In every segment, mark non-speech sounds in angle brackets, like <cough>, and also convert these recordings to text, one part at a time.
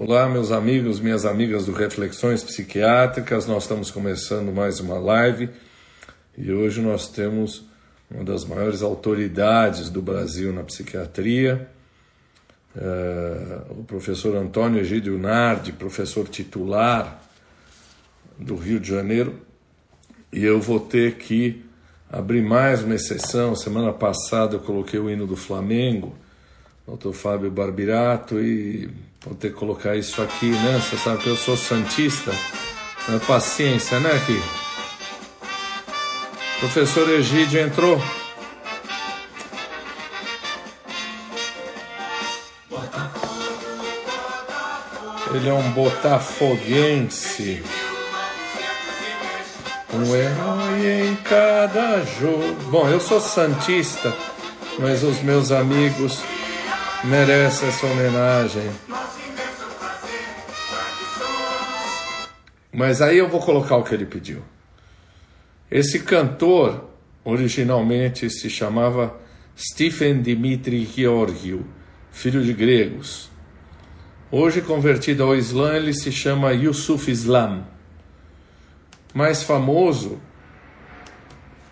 Olá, meus amigos, minhas amigas do Reflexões Psiquiátricas. Nós estamos começando mais uma live e hoje nós temos uma das maiores autoridades do Brasil na psiquiatria, é, o professor Antônio Egídio Nardi, professor titular do Rio de Janeiro. E eu vou ter que abrir mais uma exceção. Semana passada eu coloquei o hino do Flamengo, doutor Fábio Barbirato, e Vou ter que colocar isso aqui, né? Você sabe que eu sou santista. Mas paciência, né, aqui? Professor Egídio entrou. Ele é um botafoguense. Um herói em cada jogo. Bom, eu sou santista, mas os meus amigos merecem essa homenagem. Mas aí eu vou colocar o que ele pediu. Esse cantor originalmente se chamava Stephen Dimitri Georgiou, filho de gregos. Hoje convertido ao Islã, ele se chama Yusuf Islam. Mais famoso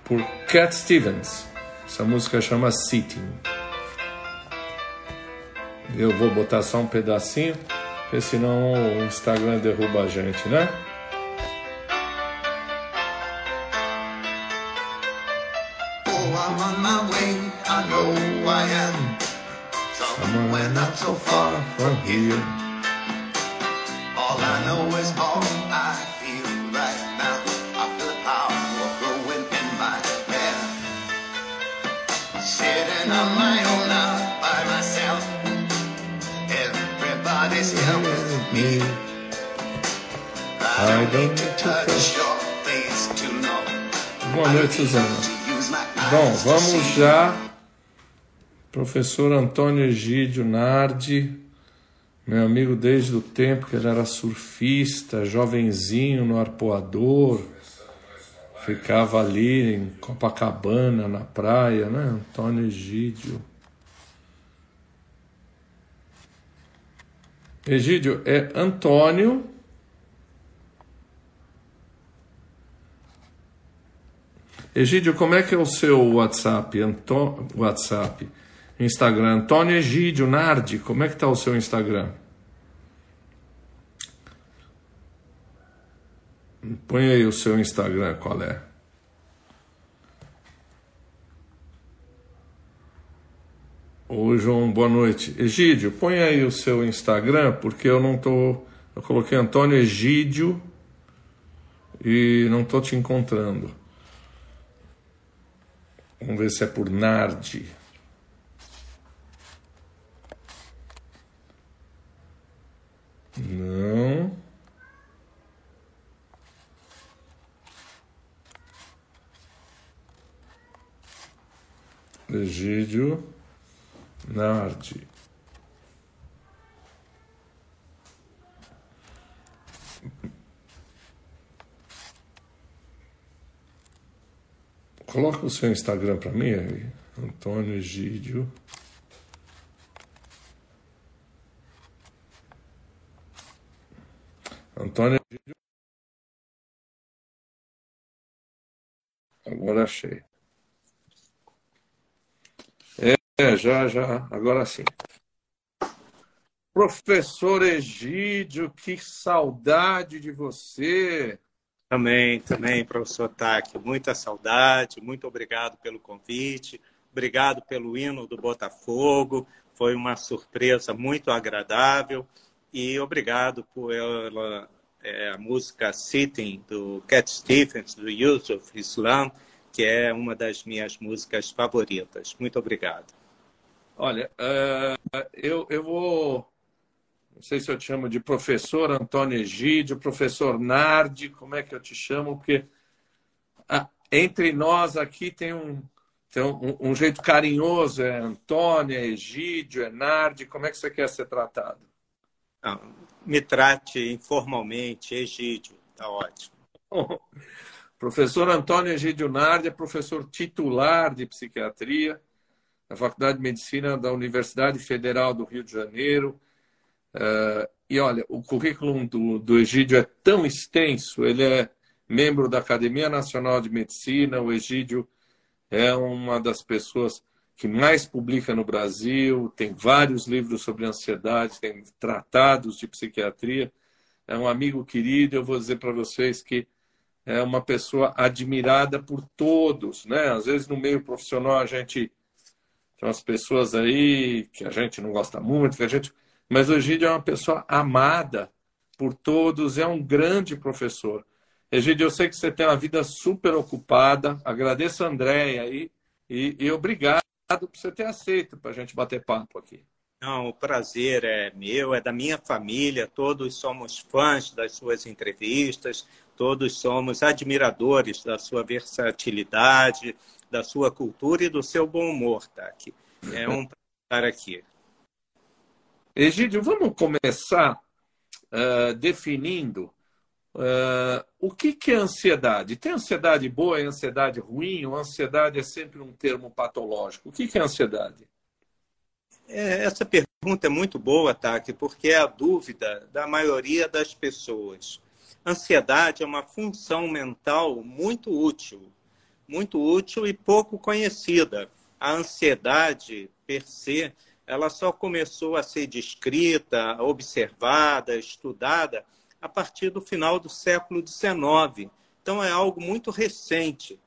por Cat Stevens. Essa música chama Sitting. Eu vou botar só um pedacinho, porque senão o Instagram derruba a gente, né? Not so far from here. All I know is all I feel right now. I feel the power growing in my head. Sitting on my own now by myself. Everybody's here with me. I don't need to touch your face to know. Boa noite, Suzana. Bom, vamos já Professor Antônio Egídio Nardi, meu amigo desde o tempo que ele era surfista, jovenzinho no arpoador, ficava ali em Copacabana, na praia, né? Antônio Egídio. Egídio é Antônio. Egídio, como é que é o seu WhatsApp? Antô... WhatsApp. Instagram. Antônio Egídio Nardi, como é que está o seu Instagram? Põe aí o seu Instagram, qual é? Ô João, boa noite. Egídio, põe aí o seu Instagram, porque eu não tô. Eu coloquei Antônio Egídio e não tô te encontrando. Vamos ver se é por Nardi. Não. Egídio Nardi. Coloca o seu Instagram para mim Antônio Egídio. Antônio Agora achei. É, já, já, agora sim. Professor Egídio, que saudade de você. Também, também, professor Taque, muita saudade, muito obrigado pelo convite, obrigado pelo hino do Botafogo, foi uma surpresa muito agradável e obrigado por ela é a música Sitting, do Cat Stephens, do Yusuf Islam, que é uma das minhas músicas favoritas. Muito obrigado. Olha, uh, eu, eu vou. Não sei se eu te chamo de professor Antônio Egídio, professor Nardi, como é que eu te chamo? Porque ah, entre nós aqui tem um, tem um jeito carinhoso, é Antônio, é Egídio, é Nardi, como é que você quer ser tratado? Não, me trate informalmente, Egídio, está ótimo. <laughs> professor Antônio Egídio Nardi é professor titular de psiquiatria na Faculdade de Medicina da Universidade Federal do Rio de Janeiro, Uh, e olha, o currículo do, do Egídio é tão extenso, ele é membro da Academia Nacional de Medicina, o Egídio é uma das pessoas que mais publica no Brasil, tem vários livros sobre ansiedade, tem tratados de psiquiatria, é um amigo querido, eu vou dizer para vocês que é uma pessoa admirada por todos, né? Às vezes no meio profissional a gente tem umas pessoas aí que a gente não gosta muito, que a gente, mas o Egídio é uma pessoa amada por todos, é um grande professor. Egídio, eu sei que você tem uma vida super ocupada, agradeço a Andréia aí e, e obrigado por você ter aceito para a gente bater papo aqui. Não, o prazer é meu, é da minha família, todos somos fãs das suas entrevistas, todos somos admiradores da sua versatilidade, da sua cultura e do seu bom humor, Taki. É um <laughs> prazer estar aqui. Egídio, vamos começar uh, definindo uh, o que, que é ansiedade. Tem ansiedade boa e ansiedade ruim? Ou ansiedade é sempre um termo patológico? O que, que é ansiedade? É, essa pergunta é muito boa, Taki, porque é a dúvida da maioria das pessoas. Ansiedade é uma função mental muito útil, muito útil e pouco conhecida. A ansiedade, per se, ela só começou a ser descrita, observada, estudada a partir do final do século XIX. Então, é algo muito recente.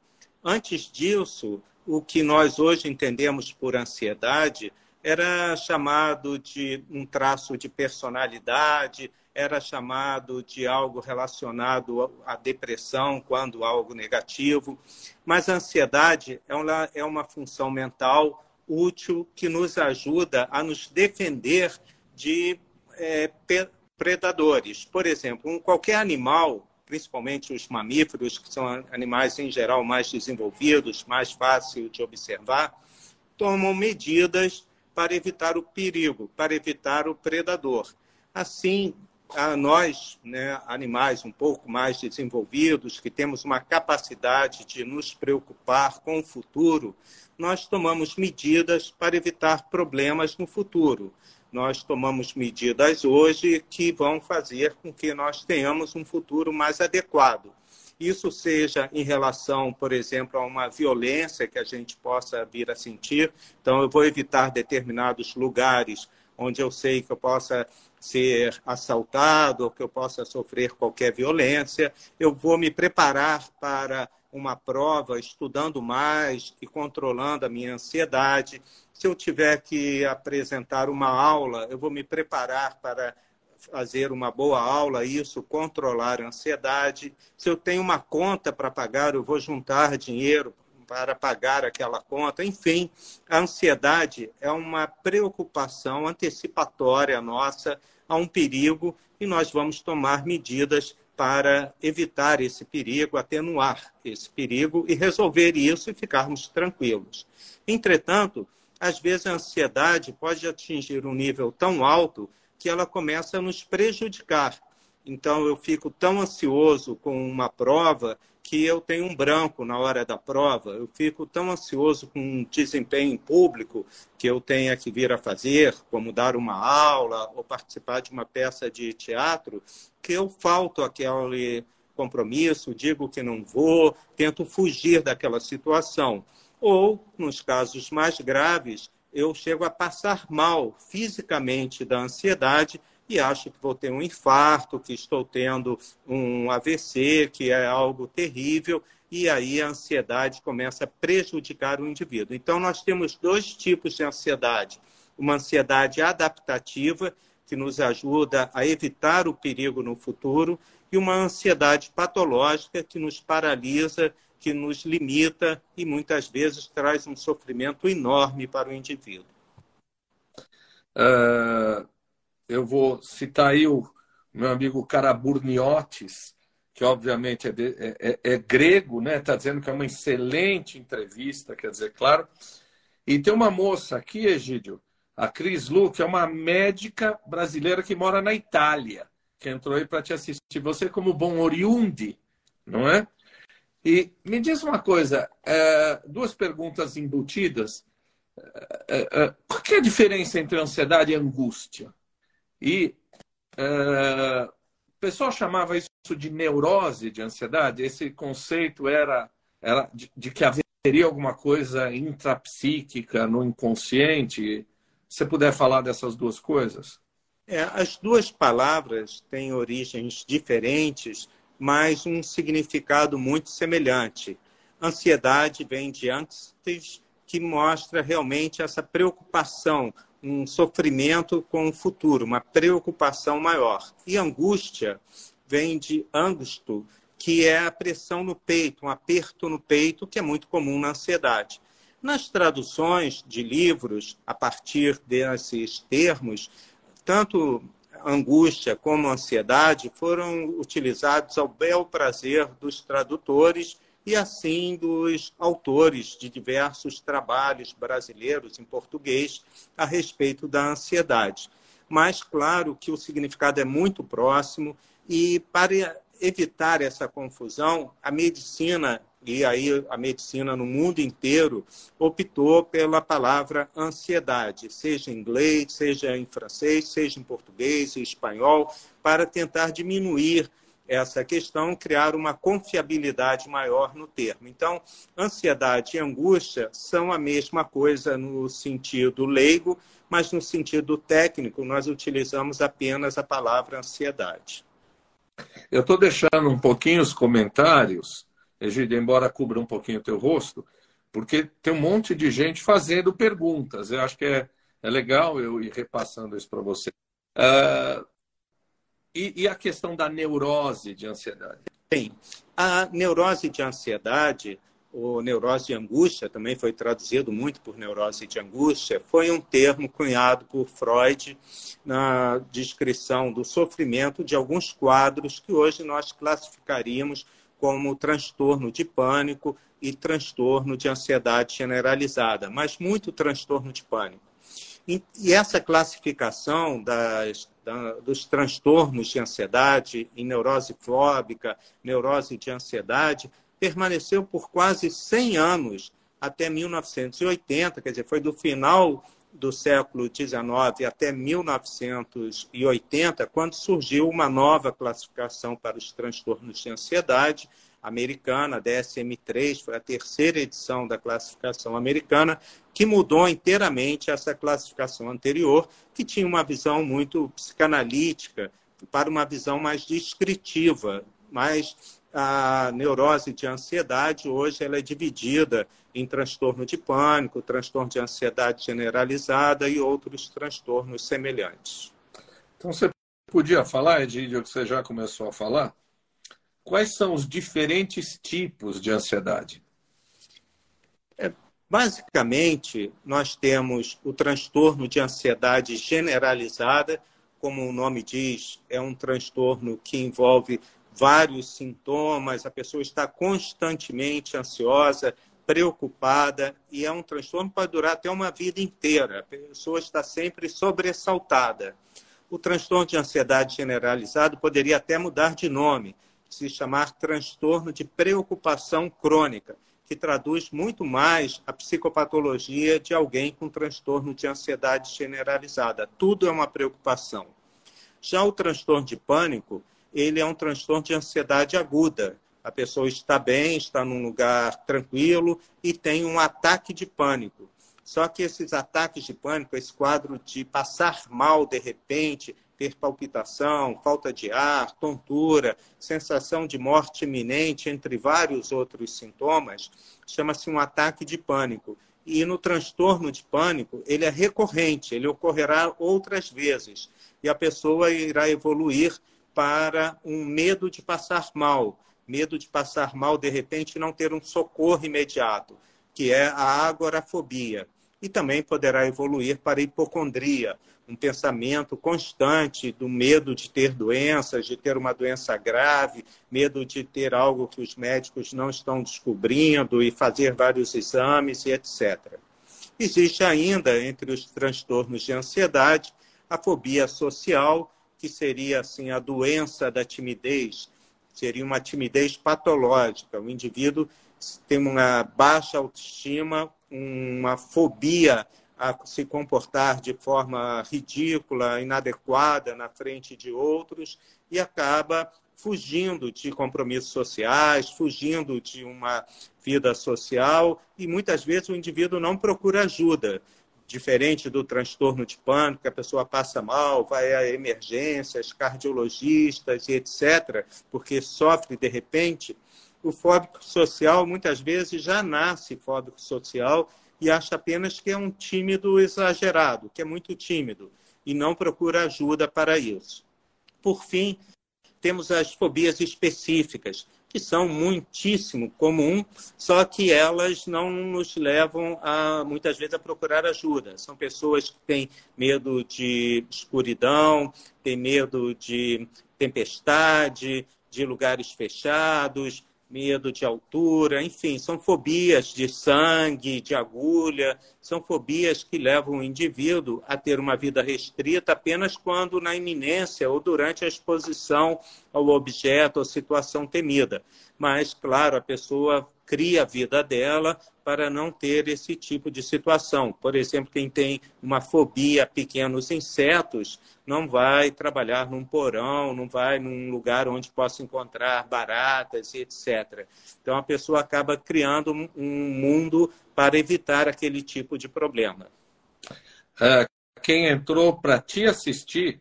Antes disso, o que nós hoje entendemos por ansiedade era chamado de um traço de personalidade, era chamado de algo relacionado à depressão, quando algo negativo. Mas a ansiedade é uma, é uma função mental útil que nos ajuda a nos defender de é, predadores. Por exemplo, um, qualquer animal, principalmente os mamíferos, que são animais em geral mais desenvolvidos, mais fácil de observar, tomam medidas para evitar o perigo, para evitar o predador. Assim, a nós, né, animais um pouco mais desenvolvidos, que temos uma capacidade de nos preocupar com o futuro, nós tomamos medidas para evitar problemas no futuro. Nós tomamos medidas hoje que vão fazer com que nós tenhamos um futuro mais adequado. Isso seja em relação, por exemplo, a uma violência que a gente possa vir a sentir. Então, eu vou evitar determinados lugares onde eu sei que eu possa ser assaltado ou que eu possa sofrer qualquer violência. Eu vou me preparar para uma prova estudando mais e controlando a minha ansiedade. Se eu tiver que apresentar uma aula, eu vou me preparar para fazer uma boa aula, isso, controlar a ansiedade. Se eu tenho uma conta para pagar, eu vou juntar dinheiro para pagar aquela conta. Enfim, a ansiedade é uma preocupação antecipatória nossa a um perigo e nós vamos tomar medidas para evitar esse perigo, atenuar esse perigo e resolver isso e ficarmos tranquilos. Entretanto, às vezes a ansiedade pode atingir um nível tão alto que ela começa a nos prejudicar. Então, eu fico tão ansioso com uma prova que eu tenho um branco na hora da prova. Eu fico tão ansioso com um desempenho público que eu tenha que vir a fazer, como dar uma aula ou participar de uma peça de teatro, que eu falto aquele compromisso, digo que não vou, tento fugir daquela situação. Ou, nos casos mais graves, eu chego a passar mal fisicamente da ansiedade e acho que vou ter um infarto, que estou tendo um AVC, que é algo terrível, e aí a ansiedade começa a prejudicar o indivíduo. Então, nós temos dois tipos de ansiedade: uma ansiedade adaptativa, que nos ajuda a evitar o perigo no futuro, e uma ansiedade patológica, que nos paralisa, que nos limita e muitas vezes traz um sofrimento enorme para o indivíduo. Uh, eu vou citar aí o meu amigo Caraburniotis, que obviamente é, de, é, é, é grego, né? Está dizendo que é uma excelente entrevista, quer dizer, claro. E tem uma moça aqui, Egídio, a Cris Lu, que é uma médica brasileira que mora na Itália, que entrou aí para te assistir. Você, como bom oriundi, não é? E me diz uma coisa, é, duas perguntas embutidas. É, é, qual é a diferença entre ansiedade e angústia? E É, o pessoal chamava isso de neurose de ansiedade. Esse conceito era, era de, que haveria alguma coisa intrapsíquica no inconsciente. Você puder falar dessas duas coisas? É, as duas palavras têm origens diferentes, mas um significado muito semelhante. Ansiedade vem de antes, que mostra realmente essa preocupação, um sofrimento com o futuro, uma preocupação maior. E angústia vem de angusto, que é a pressão no peito, um aperto no peito, que é muito comum na ansiedade. Nas traduções de livros, a partir desses termos, tanto angústia como ansiedade foram utilizados ao bel prazer dos tradutores e assim dos autores de diversos trabalhos brasileiros em português a respeito da ansiedade. Mas claro que o significado é muito próximo e para evitar essa confusão, a medicina e aí a medicina no mundo inteiro optou pela palavra ansiedade, seja em inglês, seja em francês, seja em português, em espanhol, para tentar diminuir essa questão, criar uma confiabilidade maior no termo. Então, ansiedade e angústia são a mesma coisa no sentido leigo, mas no sentido técnico nós utilizamos apenas a palavra ansiedade. Eu estou deixando um pouquinho os comentários Egídio, embora cubra um pouquinho o teu rosto, porque tem um monte de gente fazendo perguntas. Eu acho que é, é legal eu ir repassando isso para você. Uh, e, e, a questão da neurose de ansiedade? Bem, a neurose de ansiedade, ou neurose de angústia, também foi traduzido muito por neurose de angústia, foi um termo cunhado por Freud na descrição do sofrimento de alguns quadros que hoje nós classificaríamos como transtorno de pânico e transtorno de ansiedade generalizada, mas muito transtorno de pânico. E essa classificação das, da, dos transtornos de ansiedade em neurose fóbica, neurose de ansiedade, permaneceu por quase 100 anos, até 1980, quer dizer, foi do final do século XIX até 1980, quando surgiu uma nova classificação para os transtornos de ansiedade americana, a DSM-3, foi a terceira edição da classificação americana, que mudou inteiramente essa classificação anterior, que tinha uma visão muito psicanalítica, para uma visão mais descritiva, mais a neurose de ansiedade hoje ela é dividida em transtorno de pânico, transtorno de ansiedade generalizada e outros transtornos semelhantes. Então você podia falar, Edílio, que você já começou a falar, quais são os diferentes tipos de ansiedade? É, basicamente, nós temos o transtorno de ansiedade generalizada, como o nome diz, é um transtorno que envolve vários sintomas, a pessoa está constantemente ansiosa, preocupada, e é um transtorno que pode durar até uma vida inteira. A pessoa está sempre sobressaltada. O transtorno de ansiedade generalizado poderia até mudar de nome, se chamar transtorno de preocupação crônica, que traduz muito mais a psicopatologia de alguém com transtorno de ansiedade generalizada. Tudo é uma preocupação. Já o transtorno de pânico, ele é um transtorno de ansiedade aguda. A pessoa está bem, está num lugar tranquilo e tem um ataque de pânico. Só que esses ataques de pânico, esse quadro de passar mal de repente, ter palpitação, falta de ar, tontura, sensação de morte iminente, entre vários outros sintomas, chama-se um ataque de pânico. E no transtorno de pânico, ele é recorrente, ele ocorrerá outras vezes. E a pessoa irá evoluir para um medo de passar mal, medo de passar mal de repente e não ter um socorro imediato, que é a agorafobia. E também poderá evoluir para a hipocondria, um pensamento constante do medo de ter doenças, de ter uma doença grave, medo de ter algo que os médicos não estão descobrindo e fazer vários exames e etc. Existe ainda, entre os transtornos de ansiedade, a fobia social, que seria assim a doença da timidez, seria uma timidez patológica. O indivíduo tem uma baixa autoestima, uma fobia a se comportar de forma ridícula, inadequada na frente de outros e acaba fugindo de compromissos sociais, fugindo de uma vida social e muitas vezes o indivíduo não procura ajuda. Diferente do transtorno de pânico, a pessoa passa mal, vai a emergências, cardiologistas e etc., porque sofre de repente. O fóbico social muitas vezes já nasce fóbico social e acha apenas que é um tímido exagerado, que é muito tímido, e não procura ajuda para isso. Por fim, temos as fobias específicas, que são muitíssimo comum, só que elas não nos levam a muitas vezes a procurar ajuda. São pessoas que têm medo de escuridão, têm medo de tempestade, de lugares fechados, medo de altura, enfim, são fobias de sangue, de agulha, são fobias que levam o indivíduo a ter uma vida restrita apenas quando na iminência ou durante a exposição ao objeto ou situação temida. Mas, claro, a pessoa cria a vida dela para não ter esse tipo de situação. Por exemplo, quem tem uma fobia a pequenos insetos não vai trabalhar num porão, não vai num lugar onde possa encontrar baratas e etc. Então a pessoa acaba criando um mundo para evitar aquele tipo de problema. É, quem entrou para te assistir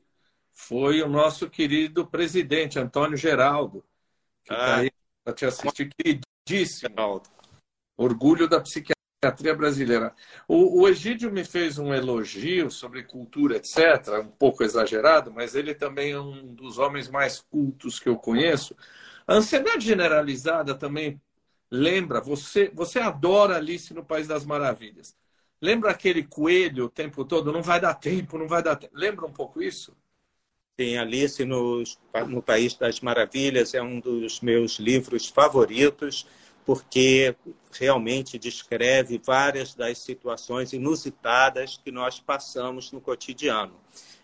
foi o nosso querido presidente Antônio Geraldo, que está ah, aí para te assistir, queridíssimo. Geraldo. Orgulho da psiquiatria brasileira. O, o Egídio me fez um elogio sobre cultura, etc., um pouco exagerado, mas ele também é um dos homens mais cultos que eu conheço. A ansiedade generalizada também lembra, você, você adora Alice no País das Maravilhas. Lembra aquele coelho o tempo todo? Não vai dar tempo, não vai dar tempo. Lembra um pouco isso? Sim, Alice no, no País das Maravilhas é um dos meus livros favoritos porque realmente descreve várias das situações inusitadas que nós passamos no cotidiano.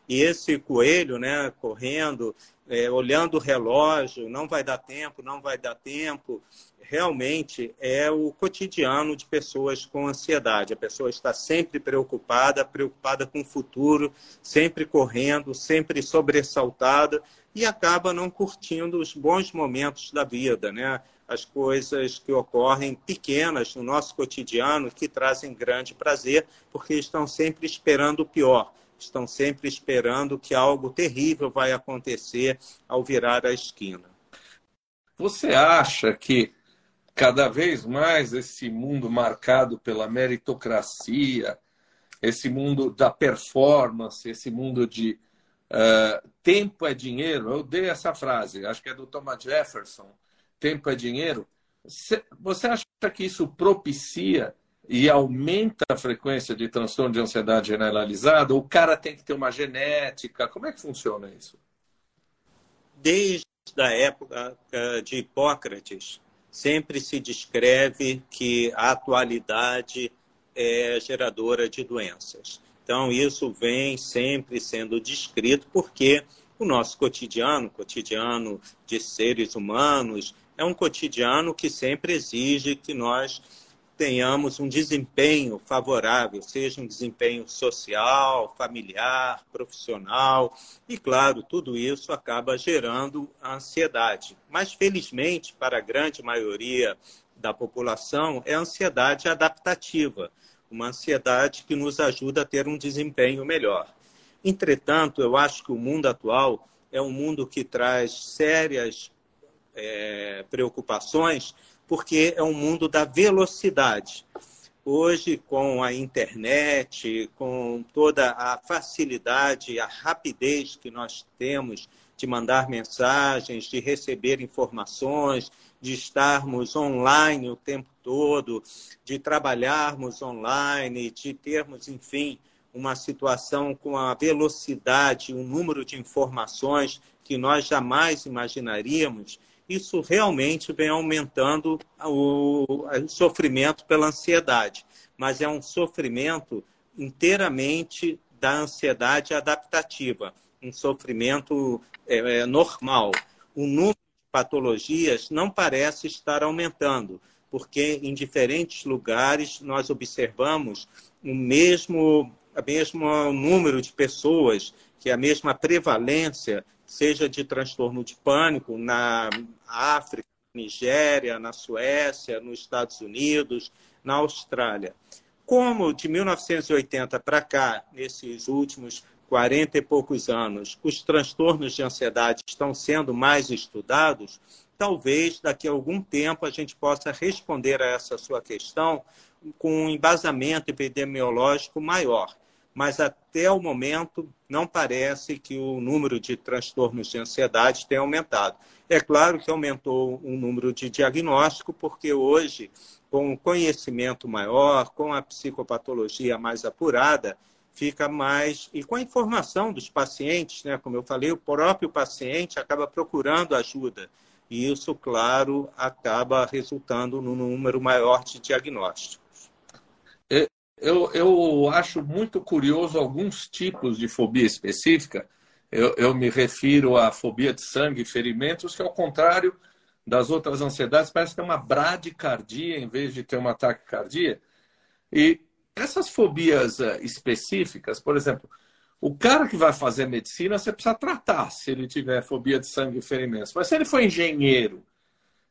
E esse coelho, né, correndo, é, olhando o relógio, não vai dar tempo, não vai dar tempo, realmente é o cotidiano de pessoas com ansiedade. A pessoa está sempre preocupada, preocupada com o futuro, sempre correndo, sempre sobressaltada e acaba não curtindo os bons momentos da vida, né? As coisas que ocorrem pequenas no nosso cotidiano que trazem grande prazer, porque estão sempre esperando o pior, estão sempre esperando que algo terrível vai acontecer ao virar a esquina. Você acha que cada vez mais esse mundo marcado pela meritocracia, esse mundo da performance, esse mundo de uh, tempo é dinheiro, eu dei essa frase, acho que é do Thomas Jefferson, tempo é dinheiro, você acha que isso propicia e aumenta a frequência de transtorno de ansiedade generalizada? O cara tem que ter uma genética? Como é que funciona isso? Desde a época de Hipócrates, sempre se descreve que a atualidade é geradora de doenças. Então, isso vem sempre sendo descrito porque o nosso cotidiano, cotidiano de seres humanos, é um cotidiano que sempre exige que nós tenhamos um desempenho favorável, seja um desempenho social, familiar, profissional, e claro, tudo isso acaba gerando ansiedade. Mas felizmente, para a grande maioria da população, é ansiedade adaptativa, uma ansiedade que nos ajuda a ter um desempenho melhor. Entretanto, eu acho que o mundo atual é um mundo que traz sérias é, preocupações, porque é um mundo da velocidade. Hoje, com a internet, com toda a facilidade, a rapidez que nós temos de mandar mensagens, de receber informações, de estarmos online o tempo todo, de trabalharmos online, de termos, enfim, uma situação com a velocidade, um número de informações que nós jamais imaginaríamos, isso realmente vem aumentando o, o sofrimento pela ansiedade, mas é um sofrimento inteiramente da ansiedade adaptativa, um sofrimento é, é, normal. O número de patologias não parece estar aumentando, porque em diferentes lugares nós observamos o mesmo, o mesmo número de pessoas, que é a mesma prevalência, seja de transtorno de pânico na África, Nigéria, na Suécia, nos Estados Unidos, na Austrália. Como de 1980 para cá, nesses últimos 40 e poucos anos, os transtornos de ansiedade estão sendo mais estudados, talvez daqui a algum tempo a gente possa responder a essa sua questão com um embasamento epidemiológico maior. Mas até o momento não parece que o número de transtornos de ansiedade tenha aumentado. É claro que aumentou o número de diagnóstico, porque hoje, com o conhecimento maior, com a psicopatologia mais apurada, fica mais. E com a informação dos pacientes, né? como eu falei, o próprio paciente acaba procurando ajuda. E isso, claro, acaba resultando num número maior de diagnósticos. Eu, eu acho muito curioso alguns tipos de fobia específica. Eu, eu me refiro à fobia de sangue e ferimentos, que ao contrário das outras ansiedades, parece ter uma bradicardia em vez de ter uma taquicardia. E essas fobias eh, específicas, por exemplo, o cara que vai fazer medicina, você precisa tratar se ele tiver fobia de sangue e ferimentos. Mas se ele for engenheiro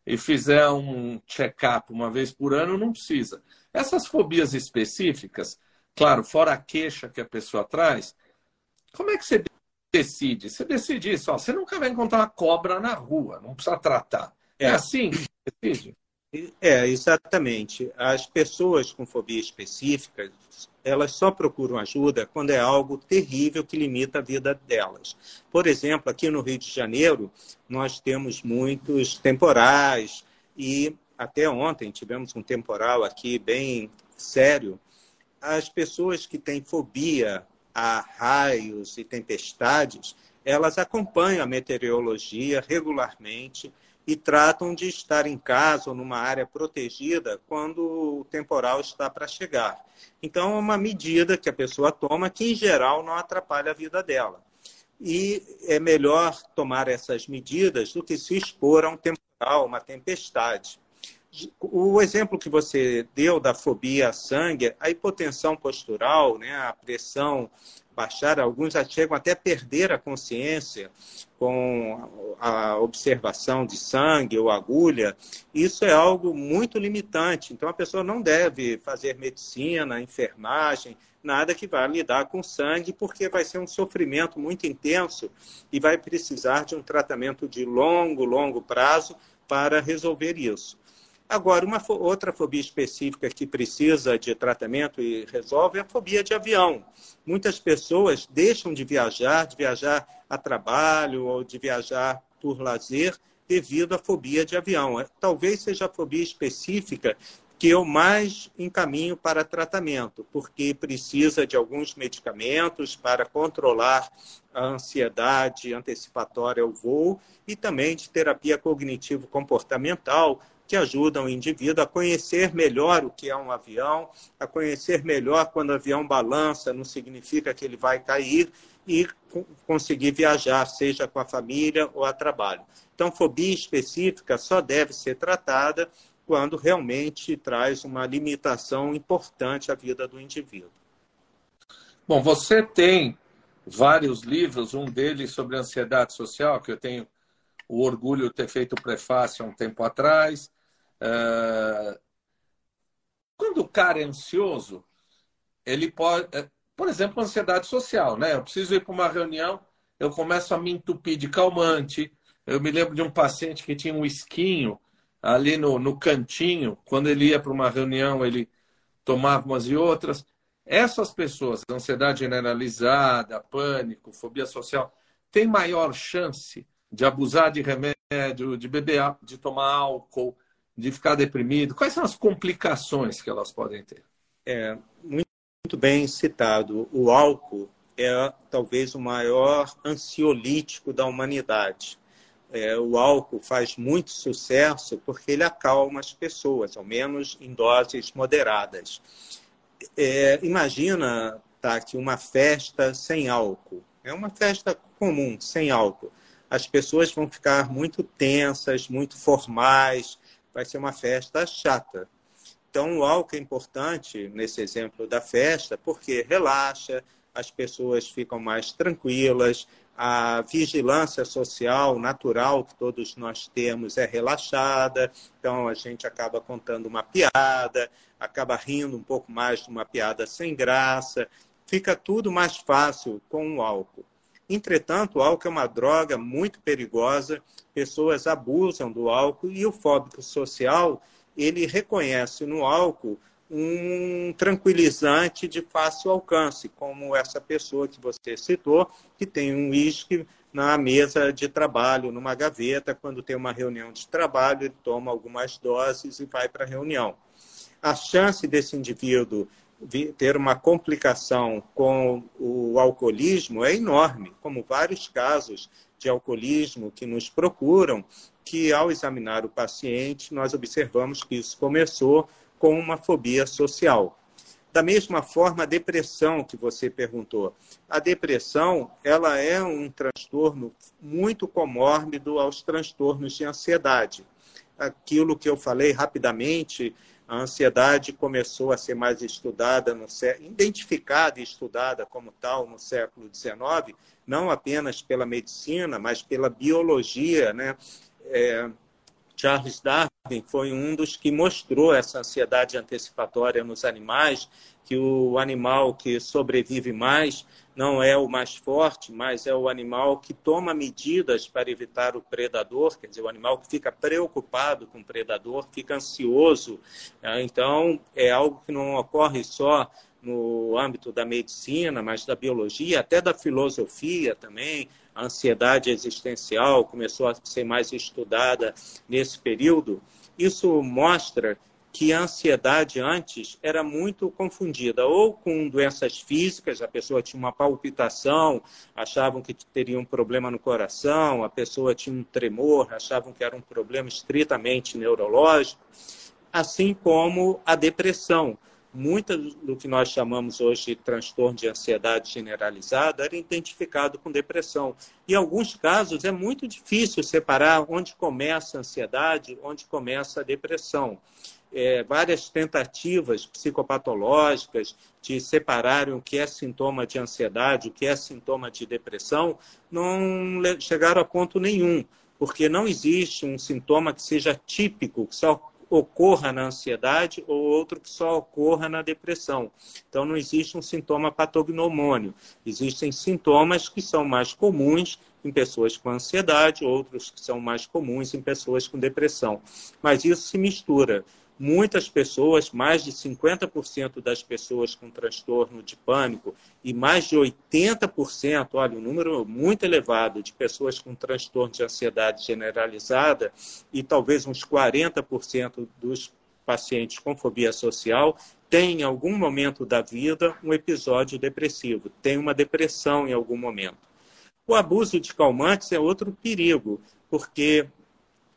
e fizer um check-up uma vez por ano, não precisa. Essas fobias específicas, claro, fora a queixa que a pessoa traz, como é que você decide? Você decide isso, ó, você nunca vai encontrar uma cobra na rua, não precisa tratar. É, é assim que decide? É, exatamente. As pessoas com fobia específica, elas só procuram ajuda quando é algo terrível que limita a vida delas. Por exemplo, aqui no Rio de Janeiro, nós temos muitos temporais e até ontem tivemos um temporal aqui bem sério. As pessoas que têm fobia a raios e tempestades, elas acompanham a meteorologia regularmente e tratam de estar em casa ou numa área protegida quando o temporal está para chegar. Então, é uma medida que a pessoa toma que, em geral, não atrapalha a vida dela. E é melhor tomar essas medidas do que se expor a um temporal, uma tempestade. O exemplo que você deu da fobia a sangue, a hipotensão postural, né, a pressão baixar, alguns já chegam até a perder a consciência com a observação de sangue ou agulha, isso é algo muito limitante. Então, a pessoa não deve fazer medicina, enfermagem, nada que vá lidar com sangue, porque vai ser um sofrimento muito intenso e vai precisar de um tratamento de longo, longo prazo para resolver isso. Agora, uma outra fobia específica que precisa de tratamento e resolve é a fobia de avião. Muitas pessoas deixam de viajar, de viajar a trabalho ou de viajar por lazer devido à fobia de avião. É, talvez seja a fobia específica que eu mais encaminho para tratamento, porque precisa de alguns medicamentos para controlar a ansiedade antecipatória ao voo e também de terapia cognitivo-comportamental que ajudam o indivíduo a conhecer melhor o que é um avião, a conhecer melhor quando o avião balança, não significa que ele vai cair, e conseguir viajar, seja com a família ou a trabalho. Então, fobia específica só deve ser tratada quando realmente traz uma limitação importante à vida do indivíduo. Bom, você tem vários livros, um deles sobre ansiedade social, que eu tenho o orgulho de ter feito o prefácio há um tempo atrás. Uh, quando o cara é ansioso, ele pode, eh, por exemplo, ansiedade social, né? Eu preciso ir para uma reunião, eu começo a me entupir de calmante. Eu me lembro de um paciente que tinha um esquinho ali no, no cantinho, quando ele ia para uma reunião, ele tomava umas e outras. Essas pessoas, ansiedade generalizada, pânico, fobia social, têm maior chance de abusar de remédio, de beber, de tomar álcool, de ficar deprimido? Quais são as complicações que elas podem ter? É muito, bem citado. O álcool é talvez o maior ansiolítico da humanidade. É, o álcool faz muito sucesso porque ele acalma as pessoas, ao menos em doses moderadas. É, imagina, tá, que uma festa sem álcool. É uma festa comum, sem álcool as pessoas vão ficar muito tensas, muito formais, vai ser uma festa chata. Então, o álcool é importante nesse exemplo da festa, porque relaxa, as pessoas ficam mais tranquilas, a vigilância social natural que todos nós temos é relaxada, então a gente acaba contando uma piada, acaba rindo um pouco mais de uma piada sem graça, fica tudo mais fácil com o álcool. Entretanto, o álcool é uma droga muito perigosa, pessoas abusam do álcool e o fóbico social, ele reconhece no álcool um tranquilizante de fácil alcance, como essa pessoa que você citou, que tem um uísque na mesa de trabalho, numa gaveta, quando tem uma reunião de trabalho, ele toma algumas doses e vai para a reunião. A chance desse indivíduo ter uma complicação com o alcoolismo é enorme, como vários casos de alcoolismo que nos procuram, que ao examinar o paciente, nós observamos que isso começou com uma fobia social. Da mesma forma, a depressão que você perguntou. A depressão, ela é um transtorno muito comórbido aos transtornos de ansiedade. Aquilo que eu falei rapidamente, a ansiedade começou a ser mais estudada, no, identificada e estudada como tal no século XIX, não apenas pela medicina, mas pela biologia, né? É, Charles Darwin foi um dos que mostrou essa ansiedade antecipatória nos animais, que o animal que sobrevive mais não é o mais forte, mas é o animal que toma medidas para evitar o predador, quer dizer, o animal que fica preocupado com o predador, fica ansioso. Então, é algo que não ocorre só no âmbito da medicina, mas da biologia, até da filosofia também. A ansiedade existencial começou a ser mais estudada nesse período. Isso mostra que a ansiedade antes era muito confundida, ou com doenças físicas, a pessoa tinha uma palpitação, achavam que teria um problema no coração, a pessoa tinha um tremor, achavam que era um problema estritamente neurológico, assim como a depressão muito do que nós chamamos hoje de transtorno de ansiedade generalizada era identificado com depressão. Em alguns casos, é muito difícil separar onde começa a ansiedade, onde começa a depressão. É, várias tentativas psicopatológicas de separarem o que é sintoma de ansiedade, o que é sintoma de depressão, não chegaram a ponto nenhum, porque não existe um sintoma que seja típico, que só ocorra na ansiedade ou outro que só ocorra na depressão. Então, não existe um sintoma patognomônio. Existem sintomas que são mais comuns em pessoas com ansiedade, outros que são mais comuns em pessoas com depressão. Mas isso se mistura muitas pessoas, mais de 50% das pessoas com transtorno de pânico e mais de 80%, olha, um número muito elevado de pessoas com transtorno de ansiedade generalizada e talvez uns 40% dos pacientes com fobia social têm em algum momento da vida um episódio depressivo, tem uma depressão em algum momento. O abuso de calmantes é outro perigo, porque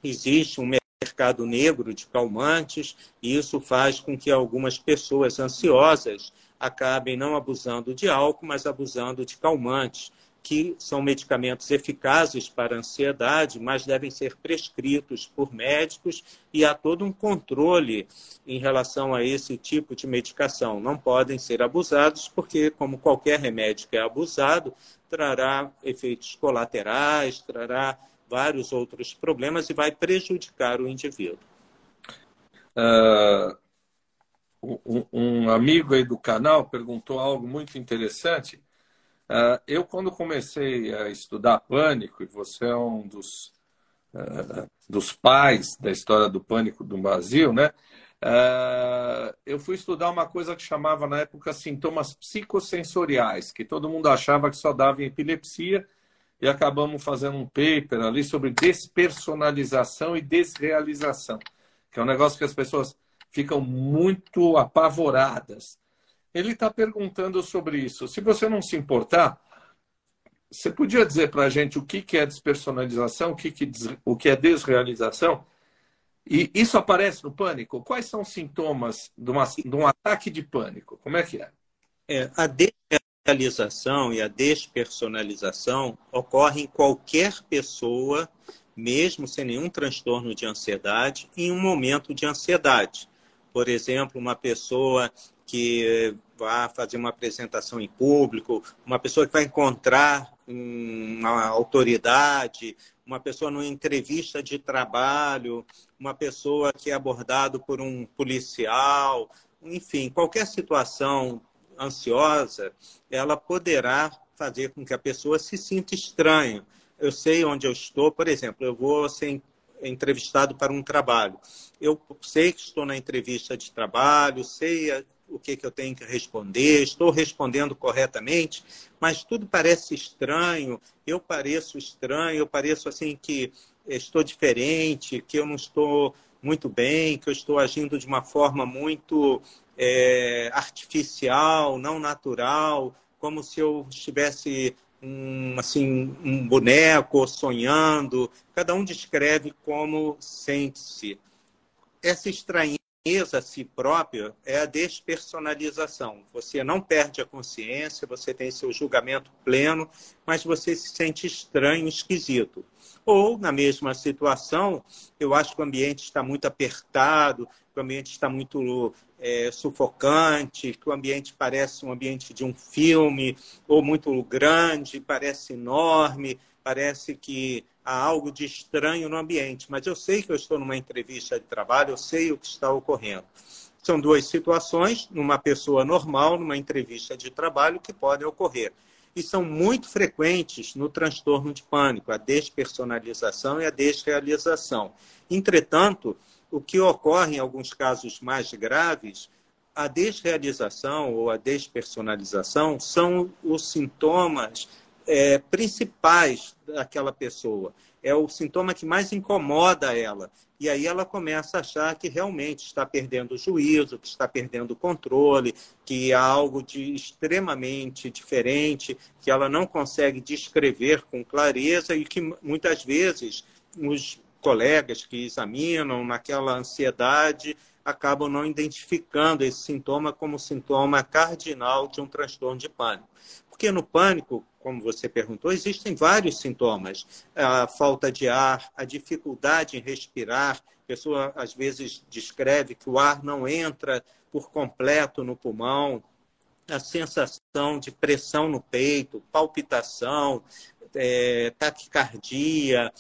existe um mercado negro de calmantes, e isso faz com que algumas pessoas ansiosas acabem não abusando de álcool, mas abusando de calmantes, que são medicamentos eficazes para a ansiedade, mas devem ser prescritos por médicos e há todo um controle em relação a esse tipo de medicação. Não podem ser abusados, porque, como qualquer remédio que é abusado, trará efeitos colaterais, trará vários outros problemas e vai prejudicar o indivíduo. Uh, um, um, amigo aí do canal perguntou algo muito interessante. Uh, eu, quando comecei a estudar pânico, e você é um dos, uh, dos pais da história do pânico do Brasil, né? eu fui estudar uma coisa que chamava na época sintomas psicossensoriais, que todo mundo achava que só dava em epilepsia, e acabamos fazendo um paper ali sobre despersonalização e desrealização, que é um negócio que as pessoas ficam muito apavoradas. Ele está perguntando sobre isso. Se você não se importar, você podia dizer para a gente o que, é despersonalização, o que, que, o que é desrealização? E isso aparece no pânico? Quais são os sintomas de, uma, de um ataque de pânico? Como é que é? é a despersonalização e a despersonalização ocorrem em qualquer pessoa mesmo sem nenhum transtorno de ansiedade, em um momento de ansiedade. Por exemplo, uma pessoa que vai fazer uma apresentação em público, uma pessoa que vai encontrar uma autoridade, uma pessoa numa entrevista de trabalho, uma pessoa que é abordado por um policial, enfim, qualquer situação ansiosa, ela poderá fazer com que a pessoa se sinta estranha. Eu sei onde eu estou, por exemplo, eu vou ser entrevistado para um trabalho. Eu sei que estou na entrevista de trabalho, sei o que, que eu tenho que responder, estou respondendo corretamente, mas tudo parece estranho, eu pareço estranho, eu pareço assim que estou diferente, que eu não estou muito bem, que eu estou agindo de uma forma muito é, artificial, não natural, como se eu estivesse um, assim, um boneco sonhando. Cada um descreve como sente-se. Essa estranheza a si própria é a despersonalização. Você não perde a consciência, você tem seu julgamento pleno, mas você se sente estranho, esquisito. Ou, na mesma situação, eu acho que o ambiente está muito apertado, que o ambiente está muito é, sufocante, que o ambiente parece um ambiente de um filme, ou muito grande, parece enorme, parece que há algo de estranho no ambiente. Mas eu sei que eu estou numa entrevista de trabalho, eu sei o que está ocorrendo. São duas situações, numa pessoa normal, numa entrevista de trabalho, que podem ocorrer e são muito frequentes no transtorno de pânico, a despersonalização e a desrealização. Entretanto, o que ocorre em alguns casos mais graves, a desrealização ou a despersonalização são os sintomas é, principais daquela pessoa. É o sintoma que mais incomoda ela. E aí ela começa a achar que realmente está perdendo o juízo, que está perdendo o controle, que há algo de extremamente diferente, que ela não consegue descrever com clareza e que muitas vezes os colegas que examinam naquela ansiedade acabam não identificando esse sintoma como sintoma cardinal de um transtorno de pânico. Porque no pânico, como você perguntou, existem vários sintomas. A falta de ar, a dificuldade em respirar. A pessoa, às vezes, descreve que o ar não entra por completo no pulmão. A sensação de pressão no peito, palpitação, é, taquicardia,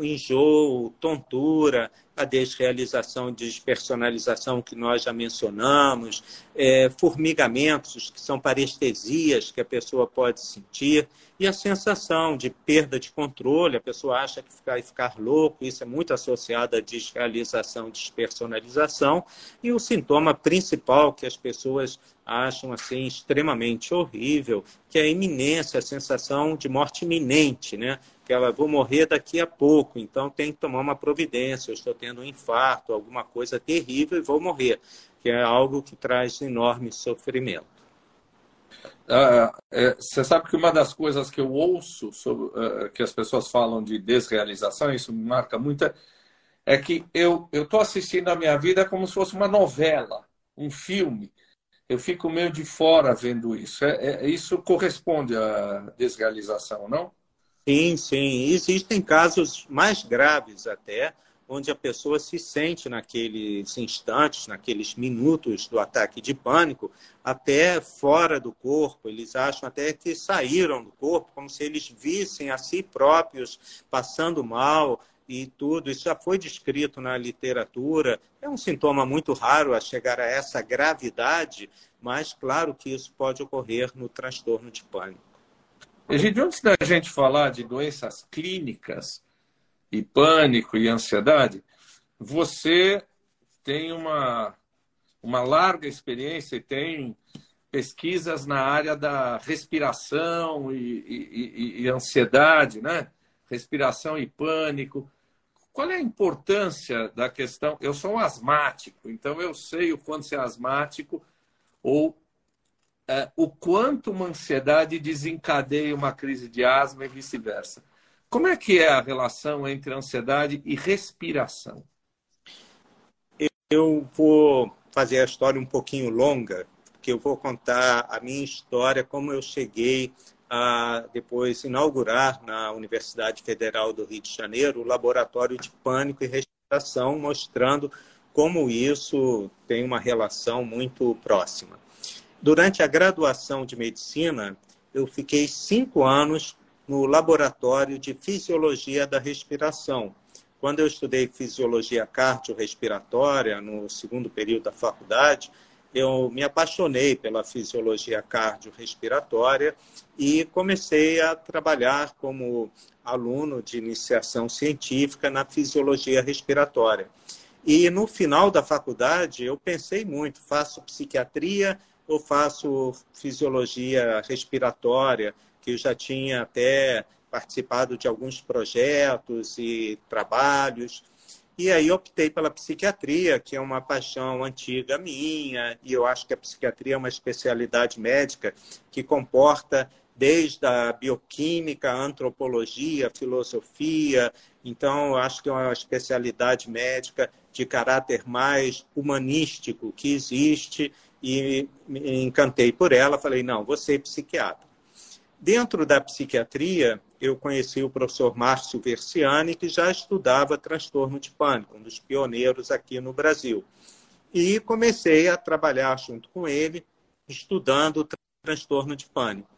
enjoo, tontura, a desrealização despersonalização que nós já mencionamos, é, formigamentos, que são parestesias que a pessoa pode sentir, e a sensação de perda de controle, a pessoa acha que vai ficar louco, isso é muito associado à desrealização, despersonalização, e o sintoma principal que as pessoas acham assim extremamente horrível, que é a iminência, a sensação de morte iminente, né? Que ela vou morrer daqui a pouco, então tem que tomar uma providência, eu estou tendo um infarto, alguma coisa terrível e vou morrer, que é algo que traz enorme sofrimento. Ah, é, você sabe que uma das coisas que eu ouço sobre, uh, que as pessoas falam de desrealização, isso me marca muito, é que eu estou assistindo a minha vida como se fosse uma novela, um filme. Eu fico meio de fora vendo isso. É, é, isso corresponde à desrealização, não? Sim, sim. Existem casos mais graves até, onde a pessoa se sente naqueles instantes, naqueles minutos do ataque de pânico, até fora do corpo. Eles acham até que saíram do corpo, como se eles vissem a si próprios passando mal e tudo. Isso já foi descrito na literatura. É um sintoma muito raro a chegar a essa gravidade, mas claro que isso pode ocorrer no transtorno de pânico. Egidio, antes da gente falar de doenças clínicas, e pânico e ansiedade, você tem uma, uma larga experiência e tem pesquisas na área da respiração e, e, e, ansiedade, né? Respiração e pânico. Qual é a importância da questão? Eu sou um asmático, então eu sei o quanto ser asmático ou é, o quanto uma ansiedade desencadeia uma crise de asma e vice-versa. Como é que é a relação entre ansiedade e respiração? Eu vou fazer a história um pouquinho longa, porque eu vou contar a minha história, como eu cheguei a depois inaugurar na Universidade Federal do Rio de Janeiro o Laboratório de Pânico e Respiração, mostrando como isso tem uma relação muito próxima. Durante a graduação de medicina, eu fiquei cinco anos no Laboratório de Fisiologia da Respiração. Quando eu estudei fisiologia cardiorrespiratória, no segundo período da faculdade, eu me apaixonei pela fisiologia cardiorrespiratória e comecei a trabalhar como aluno de iniciação científica na fisiologia respiratória. E no final da faculdade, eu pensei muito: faço psiquiatria ou faço fisiologia respiratória, que eu já tinha até participado de alguns projetos e trabalhos. E aí optei pela psiquiatria, que é uma paixão antiga minha, e eu acho que a psiquiatria é uma especialidade médica que comporta desde a bioquímica, a antropologia, a filosofia. Então, eu acho que é uma especialidade médica de caráter mais humanístico que existe e me encantei por ela. Falei, não, vou ser psiquiatra. Dentro da psiquiatria, eu conheci o professor Márcio Versiani, que já estudava transtorno de pânico, um dos pioneiros aqui no Brasil. E comecei a trabalhar junto com ele, estudando transtorno de pânico.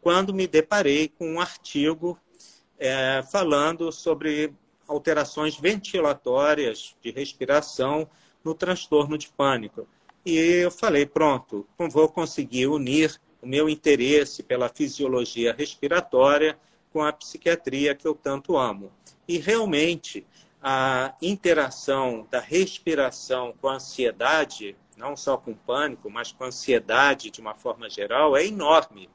Quando me deparei com um artigo é, falando sobre alterações ventilatórias de respiração no transtorno de pânico. E eu falei, pronto, vou conseguir unir o meu interesse pela fisiologia respiratória com a psiquiatria que eu tanto amo. E realmente a interação da respiração com a ansiedade, não só com pânico, mas com a ansiedade de uma forma geral, é enorme.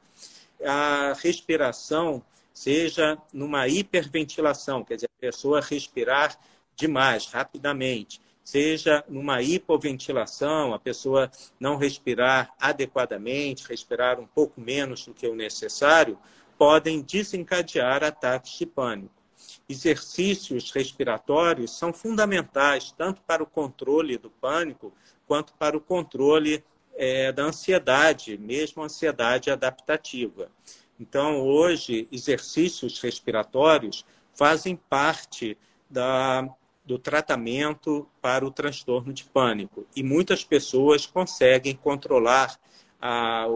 A respiração, seja numa hiperventilação, quer dizer, a pessoa respirar demais, rapidamente, seja numa hipoventilação, a pessoa não respirar adequadamente, respirar um pouco menos do que o necessário, podem desencadear ataques de pânico. Exercícios respiratórios são fundamentais tanto para o controle do pânico quanto para o controle é, da ansiedade, mesmo ansiedade adaptativa. Então, hoje, exercícios respiratórios fazem parte da do tratamento para o transtorno de pânico. E muitas pessoas conseguem controlar a,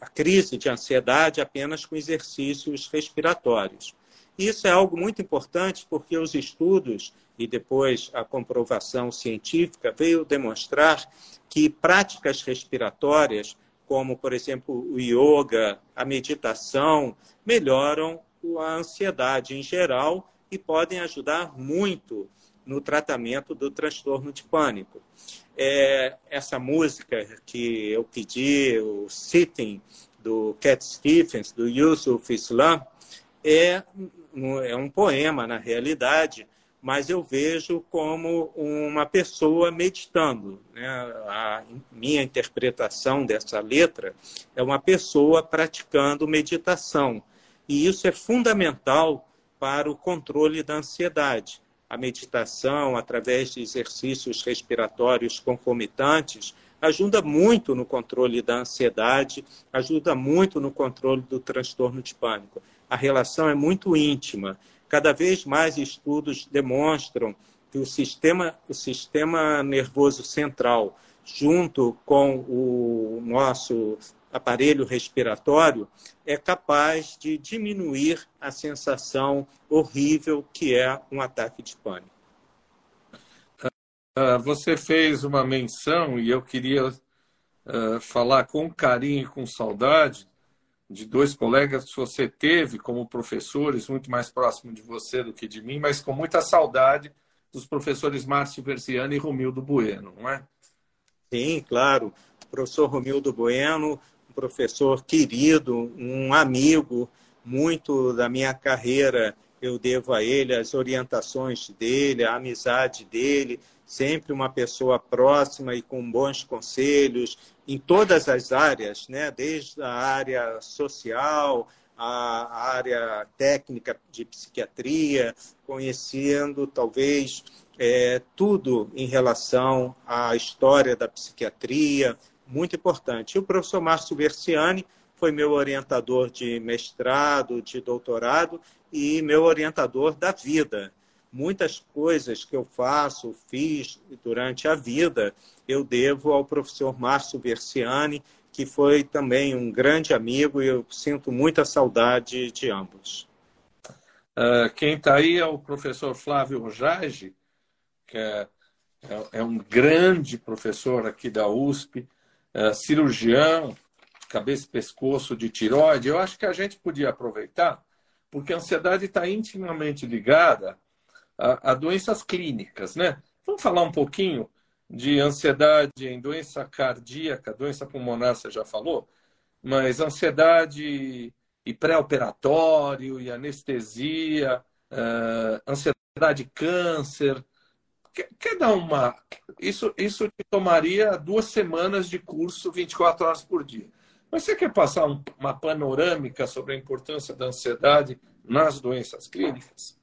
a crise de ansiedade apenas com exercícios respiratórios. Isso é algo muito importante porque os estudos e depois a comprovação científica veio demonstrar que práticas respiratórias, como, por exemplo, o yoga, a meditação, melhoram a ansiedade em geral e podem ajudar muito no tratamento do transtorno de pânico. É, essa música que eu pedi, o Sitting, do Cat Stephens, do Yusuf Islam, é, é um poema, na realidade, mas eu vejo como uma pessoa meditando. Né? A minha interpretação dessa letra é uma pessoa praticando meditação. E isso é fundamental para o controle da ansiedade a meditação, através de exercícios respiratórios concomitantes, ajuda muito no controle da ansiedade, ajuda muito no controle do transtorno de pânico. A relação é muito íntima. Cada vez mais estudos demonstram que o sistema, o sistema nervoso central, junto com o nosso aparelho respiratório é capaz de diminuir a sensação horrível que é um ataque de pânico. Ah, você fez uma menção e eu queria uh, falar com carinho e com saudade de dois colegas que você teve como professores, muito mais próximo de você do que de mim, mas com muita saudade dos professores Márcio Versiani e Romildo Bueno, não é? Sim, claro. O professor Romildo Bueno um professor querido, um amigo, muito da minha carreira eu devo a ele, as orientações dele, a amizade dele, sempre uma pessoa próxima e com bons conselhos em todas as áreas, né? desde a área social, a área técnica de psiquiatria, conhecendo talvez é, tudo em relação à história da psiquiatria, muito importante. E o professor Márcio Versiani foi meu orientador de mestrado, de doutorado e meu orientador da vida. Muitas coisas que eu faço, fiz durante a vida, eu devo ao professor Márcio Versiani, que foi também um grande amigo e eu sinto muita saudade de ambos. Uh, quem está aí é o professor Flávio Rojage, que é, é, é, um grande professor aqui da USP, é, cirurgião, cabeça e pescoço de tiroide. Eu acho que a gente podia aproveitar, porque a ansiedade está intimamente ligada a, a doenças clínicas, né? Vamos falar um pouquinho de ansiedade em doença cardíaca, doença pulmonar, você já falou, mas ansiedade e pré-operatório, e anestesia, uh, ansiedade câncer. Quer, quer, dar uma. Isso, isso te tomaria duas semanas de curso, 24 horas por dia. Mas você quer passar um, uma panorâmica sobre a importância da ansiedade nas doenças clínicas?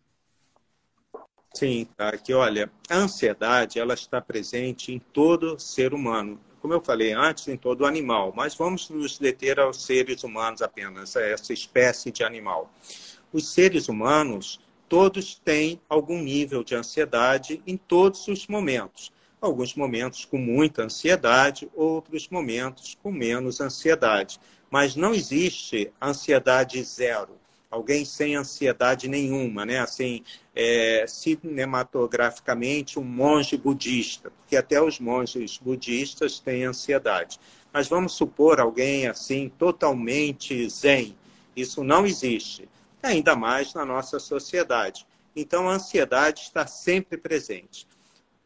Sim, aqui olha, a ansiedade ela está presente em todo ser humano. Como eu falei antes, em todo animal, mas vamos nos deter aos seres humanos apenas, a essa espécie de animal. Os seres humanos, todos têm algum nível de ansiedade em todos os momentos. Alguns momentos com muita ansiedade, outros momentos com menos ansiedade. Mas não existe ansiedade zero alguém sem ansiedade nenhuma, né? Assim, é, cinematograficamente, um monge budista, porque até os monges budistas têm ansiedade. Mas vamos supor alguém assim, totalmente zen. Isso não existe, ainda mais na nossa sociedade. Então, a ansiedade está sempre presente.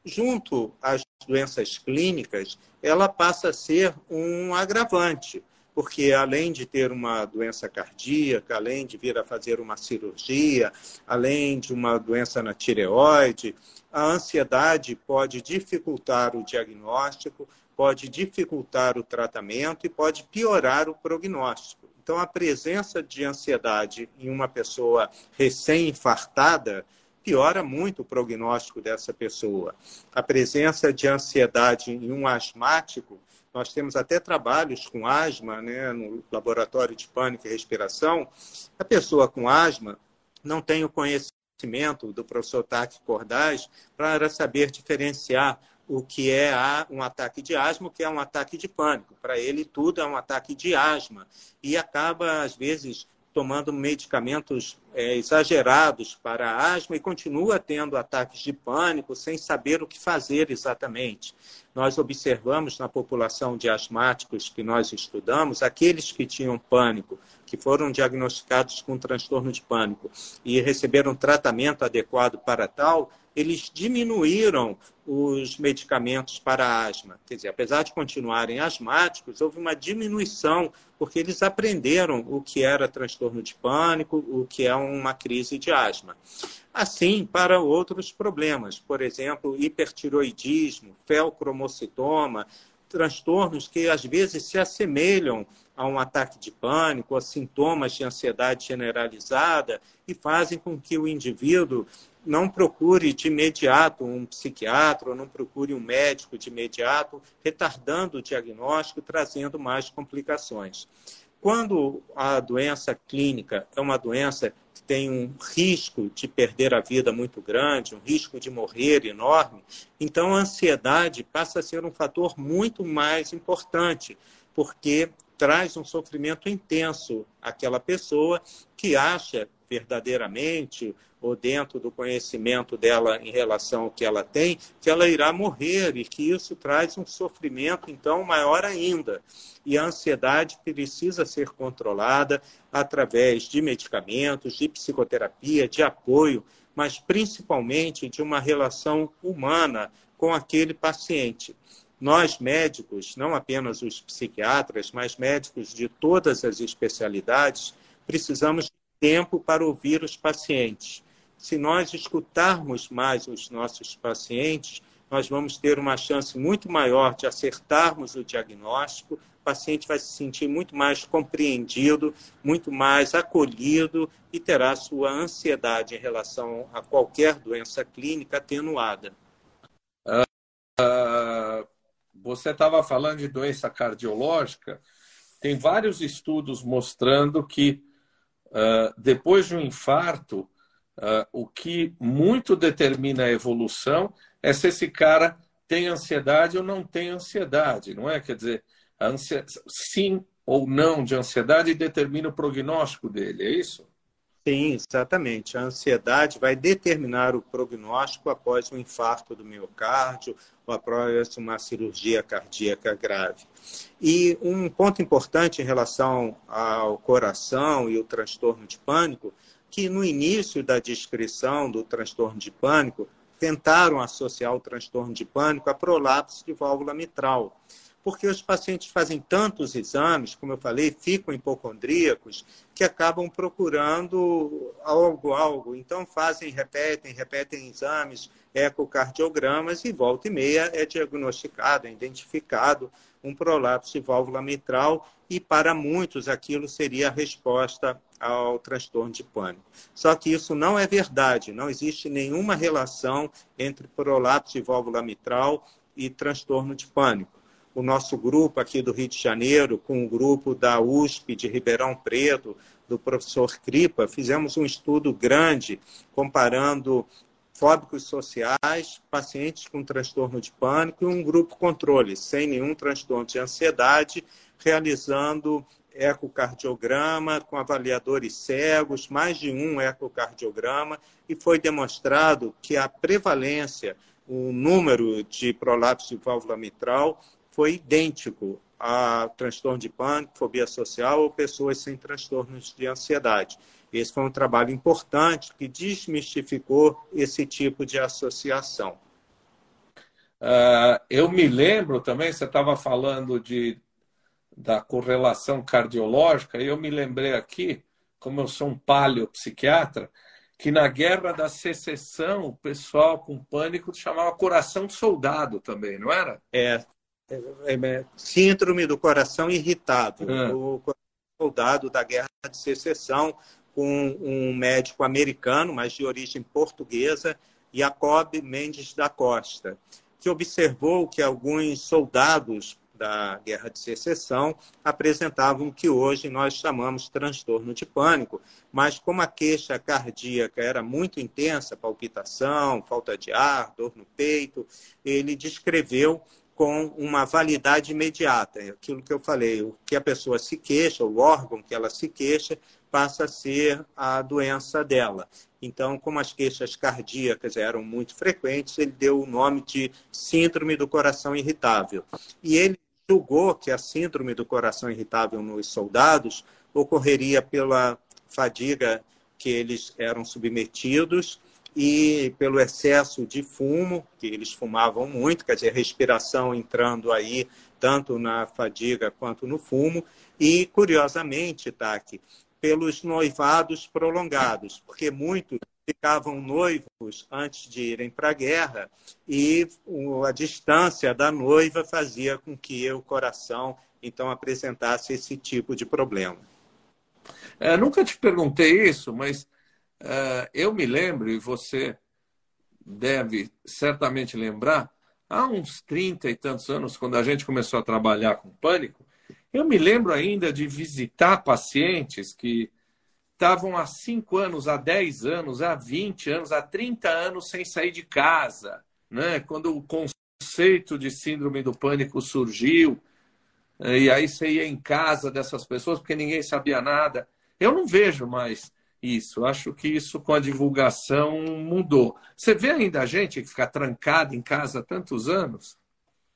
Junto às doenças clínicas, ela passa a ser um agravante porque além de ter uma doença cardíaca, além de vir a fazer uma cirurgia, além de uma doença na tireoide, a ansiedade pode dificultar o diagnóstico, pode dificultar o tratamento e pode piorar o prognóstico. Então, a presença de ansiedade em uma pessoa recém-infartada piora muito o prognóstico dessa pessoa. A presença de ansiedade em um asmático nós temos até trabalhos com asma, né, no laboratório de pânico e respiração. A pessoa com asma não tem o conhecimento do professor Taki Cordaz para saber diferenciar o que é um ataque de asma, o que é um ataque de pânico. Para ele, tudo é um ataque de asma. E acaba, às vezes, tomando medicamentos é, exagerados para asma e continua tendo ataques de pânico sem saber o que fazer exatamente. Nós observamos na população de asmáticos que nós estudamos, aqueles que tinham pânico, que foram diagnosticados com transtorno de pânico e receberam tratamento adequado para tal, eles diminuíram os medicamentos para asma. Quer dizer, apesar de continuarem asmáticos, houve uma diminuição, porque eles aprenderam o que era transtorno de pânico, o que é uma crise de asma. Assim, para outros problemas, por exemplo, hipertiroidismo, felcromocitoma, transtornos que às vezes se assemelham a um ataque de pânico, a sintomas de ansiedade generalizada e fazem com que o indivíduo não procure de imediato um psiquiatra, ou não procure um médico de imediato, retardando o diagnóstico, trazendo mais complicações. Quando a doença clínica é uma doença que tem um risco de perder a vida muito grande, um risco de morrer enorme, então a ansiedade passa a ser um fator muito mais importante, porque traz um sofrimento intenso àquela pessoa que acha verdadeiramente ou dentro do conhecimento dela em relação ao que ela tem, que ela irá morrer e que isso traz um sofrimento então maior ainda. E a ansiedade precisa ser controlada através de medicamentos, de psicoterapia, de apoio, mas principalmente de uma relação humana com aquele paciente. Nós médicos, não apenas os psiquiatras, mas médicos de todas as especialidades, precisamos de tempo para ouvir os pacientes se nós escutarmos mais os nossos pacientes, nós vamos ter uma chance muito maior de acertarmos o diagnóstico. O paciente vai se sentir muito mais compreendido, muito mais acolhido e terá sua ansiedade em relação a qualquer doença clínica atenuada. Uh, você estava falando de doença cardiológica tem vários estudos mostrando que uh, depois de um infarto, uh, o que muito determina a evolução é se esse cara tem ansiedade ou não tem ansiedade, não é? Quer dizer, ansia... sim ou não de ansiedade determina o prognóstico dele, é isso? Sim, exatamente. A ansiedade vai determinar o prognóstico após um infarto do miocárdio ou após uma cirurgia cardíaca grave. E um ponto importante em relação ao coração e o transtorno de pânico, que no início da descrição do transtorno de pânico, tentaram associar o transtorno de pânico a prolapso de válvula mitral porque os pacientes fazem tantos exames, como eu falei, ficam hipocondríacos, que acabam procurando algo, algo. Então fazem, repetem, repetem exames, ecocardiogramas e volta e meia é diagnosticado, é identificado um prolapso de válvula mitral e para muitos aquilo seria a resposta ao transtorno de pânico. Só que isso não é verdade, não existe nenhuma relação entre prolapso de válvula mitral e transtorno de pânico o nosso grupo aqui do Rio de Janeiro, com o grupo da USP de Ribeirão Preto, do professor Cripa, fizemos um estudo grande comparando fóbicos sociais, pacientes com transtorno de pânico e um grupo controle, sem nenhum transtorno de ansiedade, realizando ecocardiograma com avaliadores cegos, mais de um ecocardiograma, e foi demonstrado que a prevalência, o número de prolapso de válvula mitral foi idêntico a transtorno de pânico, fobia social ou pessoas sem transtornos de ansiedade. Esse foi um trabalho importante que desmistificou esse tipo de associação. Uh, eu me lembro também, você estava falando de, da correlação cardiológica, e eu me lembrei aqui, como eu sou um paleopsiquiatra, que na guerra da secessão o pessoal com pânico chamava coração soldado também, não era? É, é, é, síndrome do coração irritável, é. o soldado da Guerra de Secessão, com um médico americano, mas de origem portuguesa, Jacob Mendes da Costa, que observou que alguns soldados da Guerra de Secessão apresentavam o que hoje nós chamamos transtorno de pânico, mas como a queixa cardíaca era muito intensa, palpitação, falta de ar, dor no peito, ele descreveu com uma validade imediata. É aquilo que eu falei, o que a pessoa se queixa, o órgão que ela se queixa, passa a ser a doença dela. Então, como as queixas cardíacas eram muito frequentes, ele deu o nome de síndrome do coração irritável. E ele julgou que a síndrome do coração irritável nos soldados ocorreria pela fadiga que eles eram submetidos e pelo excesso de fumo, que eles fumavam muito, quer dizer, respiração entrando aí tanto na fadiga quanto no fumo, e, curiosamente, Taki, pelos noivados prolongados, porque muitos ficavam noivos antes de irem para a guerra e a distância da noiva fazia com que o coração então apresentasse esse tipo de problema. É, nunca te perguntei isso, mas Uh, eu me lembro, e você deve certamente lembrar, há uns 30 e tantos anos, quando a gente começou a trabalhar com pânico, eu me lembro ainda de visitar pacientes que estavam há 5 anos, há 10 anos, há 20 anos, há 30 anos sem sair de casa. Né? Quando o conceito de síndrome do pânico surgiu, eh, e aí você ia em casa dessas pessoas porque ninguém sabia nada. Eu não vejo mais isso. Acho que isso com a divulgação mudou. Você vê ainda a gente que fica trancada em casa há tantos anos?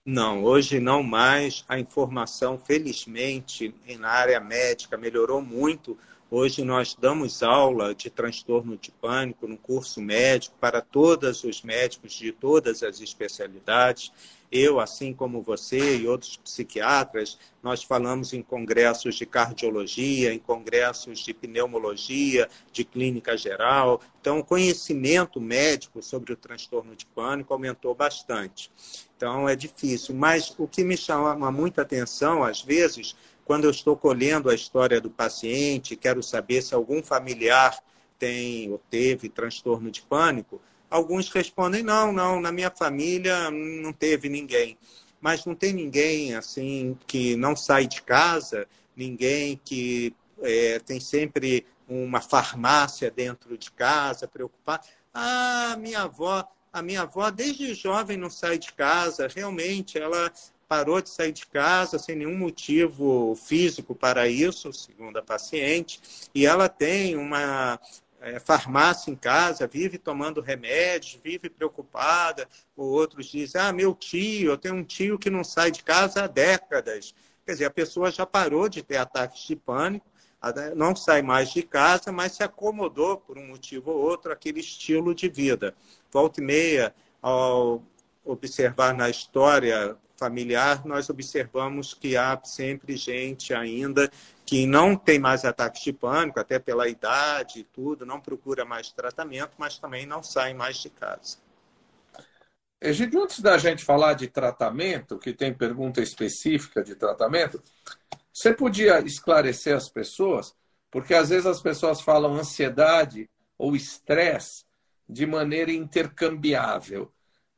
Não, hoje não mais. A informação, felizmente, na área médica melhorou muito. Hoje nós damos aula de transtorno de pânico no curso médico para todos os médicos de todas as especialidades. Eu, assim como você e outros psiquiatras, nós falamos em congressos de cardiologia, em congressos de pneumologia, de clínica geral. Então, o conhecimento médico sobre o transtorno de pânico aumentou bastante. Então, é difícil. Mas o que me chama muita atenção, às vezes, quando eu estou colhendo a história do paciente, quero saber se algum familiar tem ou teve transtorno de pânico, Alguns respondem: não, não, na minha família não teve ninguém. Mas não tem ninguém assim que não sai de casa ninguém que é, tem sempre uma farmácia dentro de casa, preocupado. Ah, minha avó, a minha avó desde jovem não sai de casa, realmente ela parou de sair de casa sem nenhum motivo físico para isso, segundo a paciente, e ela tem uma é, farmácia em casa, vive tomando remédios, vive preocupada. Ou outros dizem: Ah, meu tio, eu tenho um tio que não sai de casa há décadas. Quer dizer, a pessoa já parou de ter ataques de pânico, não sai mais de casa, mas se acomodou por um motivo ou outro aquele estilo de vida. Volta e meia, ao observar na história familiar, nós observamos que há sempre gente ainda que não tem mais ataques de pânico, até pela idade e tudo, não procura mais tratamento, mas também não sai mais de casa. Egidio, antes da gente falar de tratamento, que tem pergunta específica de tratamento, você podia esclarecer as pessoas, porque às vezes as pessoas falam ansiedade ou estresse de maneira intercambiável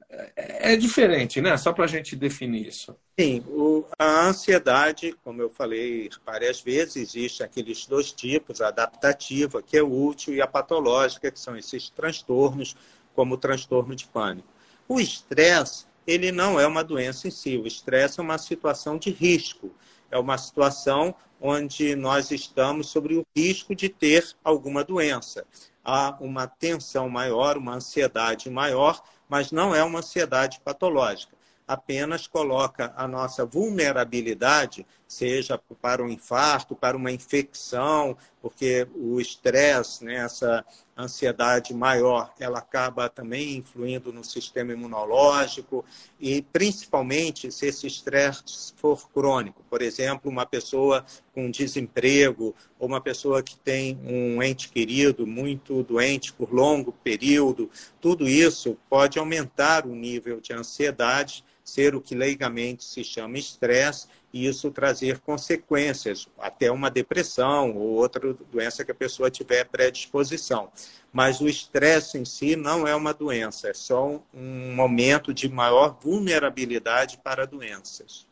é, é diferente, né? Só para a gente definir isso. Sim, o, a ansiedade, como eu falei várias vezes, existe aqueles dois tipos, a adaptativa, que é útil, e a patológica, que são esses transtornos, como o transtorno de pânico. O estresse, ele não é uma doença em si, o estresse é uma situação de risco, é uma situação onde nós estamos sobre o risco de ter alguma doença. Há uma tensão maior, uma ansiedade maior, mas não é uma ansiedade patológica. Apenas coloca a nossa vulnerabilidade, seja para um infarto, para uma infecção, porque o estresse, né, essa ansiedade maior, ela acaba também influindo no sistema imunológico e principalmente se esse estresse for crônico. Por exemplo, uma pessoa com desemprego ou uma pessoa que tem um ente querido muito doente por longo período, tudo isso pode aumentar o nível de ansiedade, ser o que leigamente se chama estresse e isso trazer consequências, até uma depressão ou outra doença que a pessoa tiver predisposição. Mas o estresse em si não é uma doença, é só um momento de maior vulnerabilidade para doenças.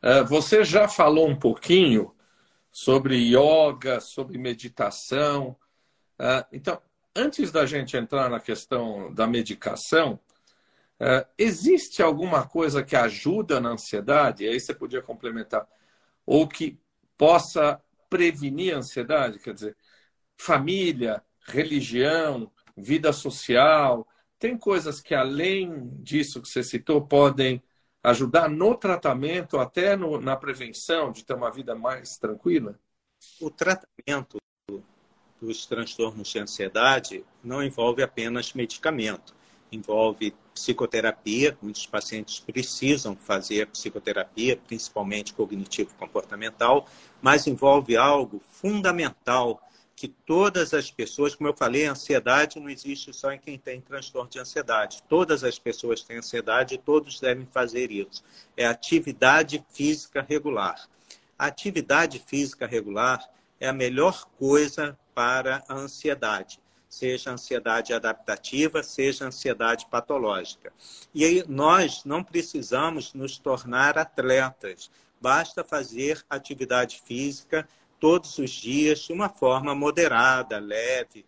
É, você já falou um pouquinho sobre yoga, sobre meditação. É, então, antes da gente entrar na questão da medicação, Uh, existe alguma coisa que ajuda na ansiedade? Aí você podia complementar. Ou que possa prevenir a ansiedade? Quer dizer, família, religião, vida social. Tem coisas que, além disso que você citou, podem ajudar no tratamento, até no, na prevenção, de ter uma vida mais tranquila? O tratamento dos transtornos de ansiedade não envolve apenas medicamento envolve psicoterapia, muitos pacientes precisam fazer psicoterapia, principalmente cognitivo-comportamental, mas envolve algo fundamental que todas as pessoas, como eu falei, a ansiedade não existe só em quem tem transtorno de ansiedade. Todas as pessoas têm ansiedade e todos devem fazer isso. É atividade física regular. A atividade física regular é a melhor coisa para a ansiedade seja ansiedade adaptativa, seja ansiedade patológica. E aí nós não precisamos nos tornar atletas, basta fazer atividade física todos os dias de uma forma moderada, leve.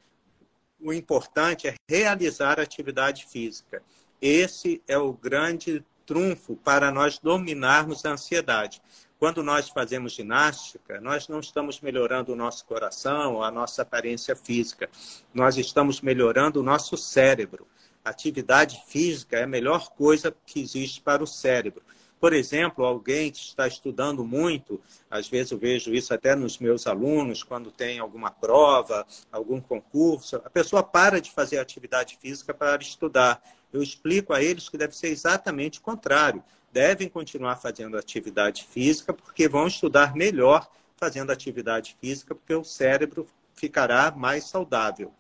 O importante é realizar atividade física. Esse é o grande trunfo para nós dominarmos a ansiedade. Quando nós fazemos ginástica, nós não estamos melhorando o nosso coração, a nossa aparência física. Nós estamos melhorando o nosso cérebro. Atividade física é a melhor coisa que existe para o cérebro. Por exemplo, alguém que está estudando muito, às vezes eu vejo isso até nos meus alunos, quando tem alguma prova, algum concurso, a pessoa para de fazer atividade física para estudar. Eu explico a eles que deve ser exatamente o contrário devem continuar fazendo atividade física, porque vão estudar melhor fazendo atividade física, porque o cérebro ficará mais saudável.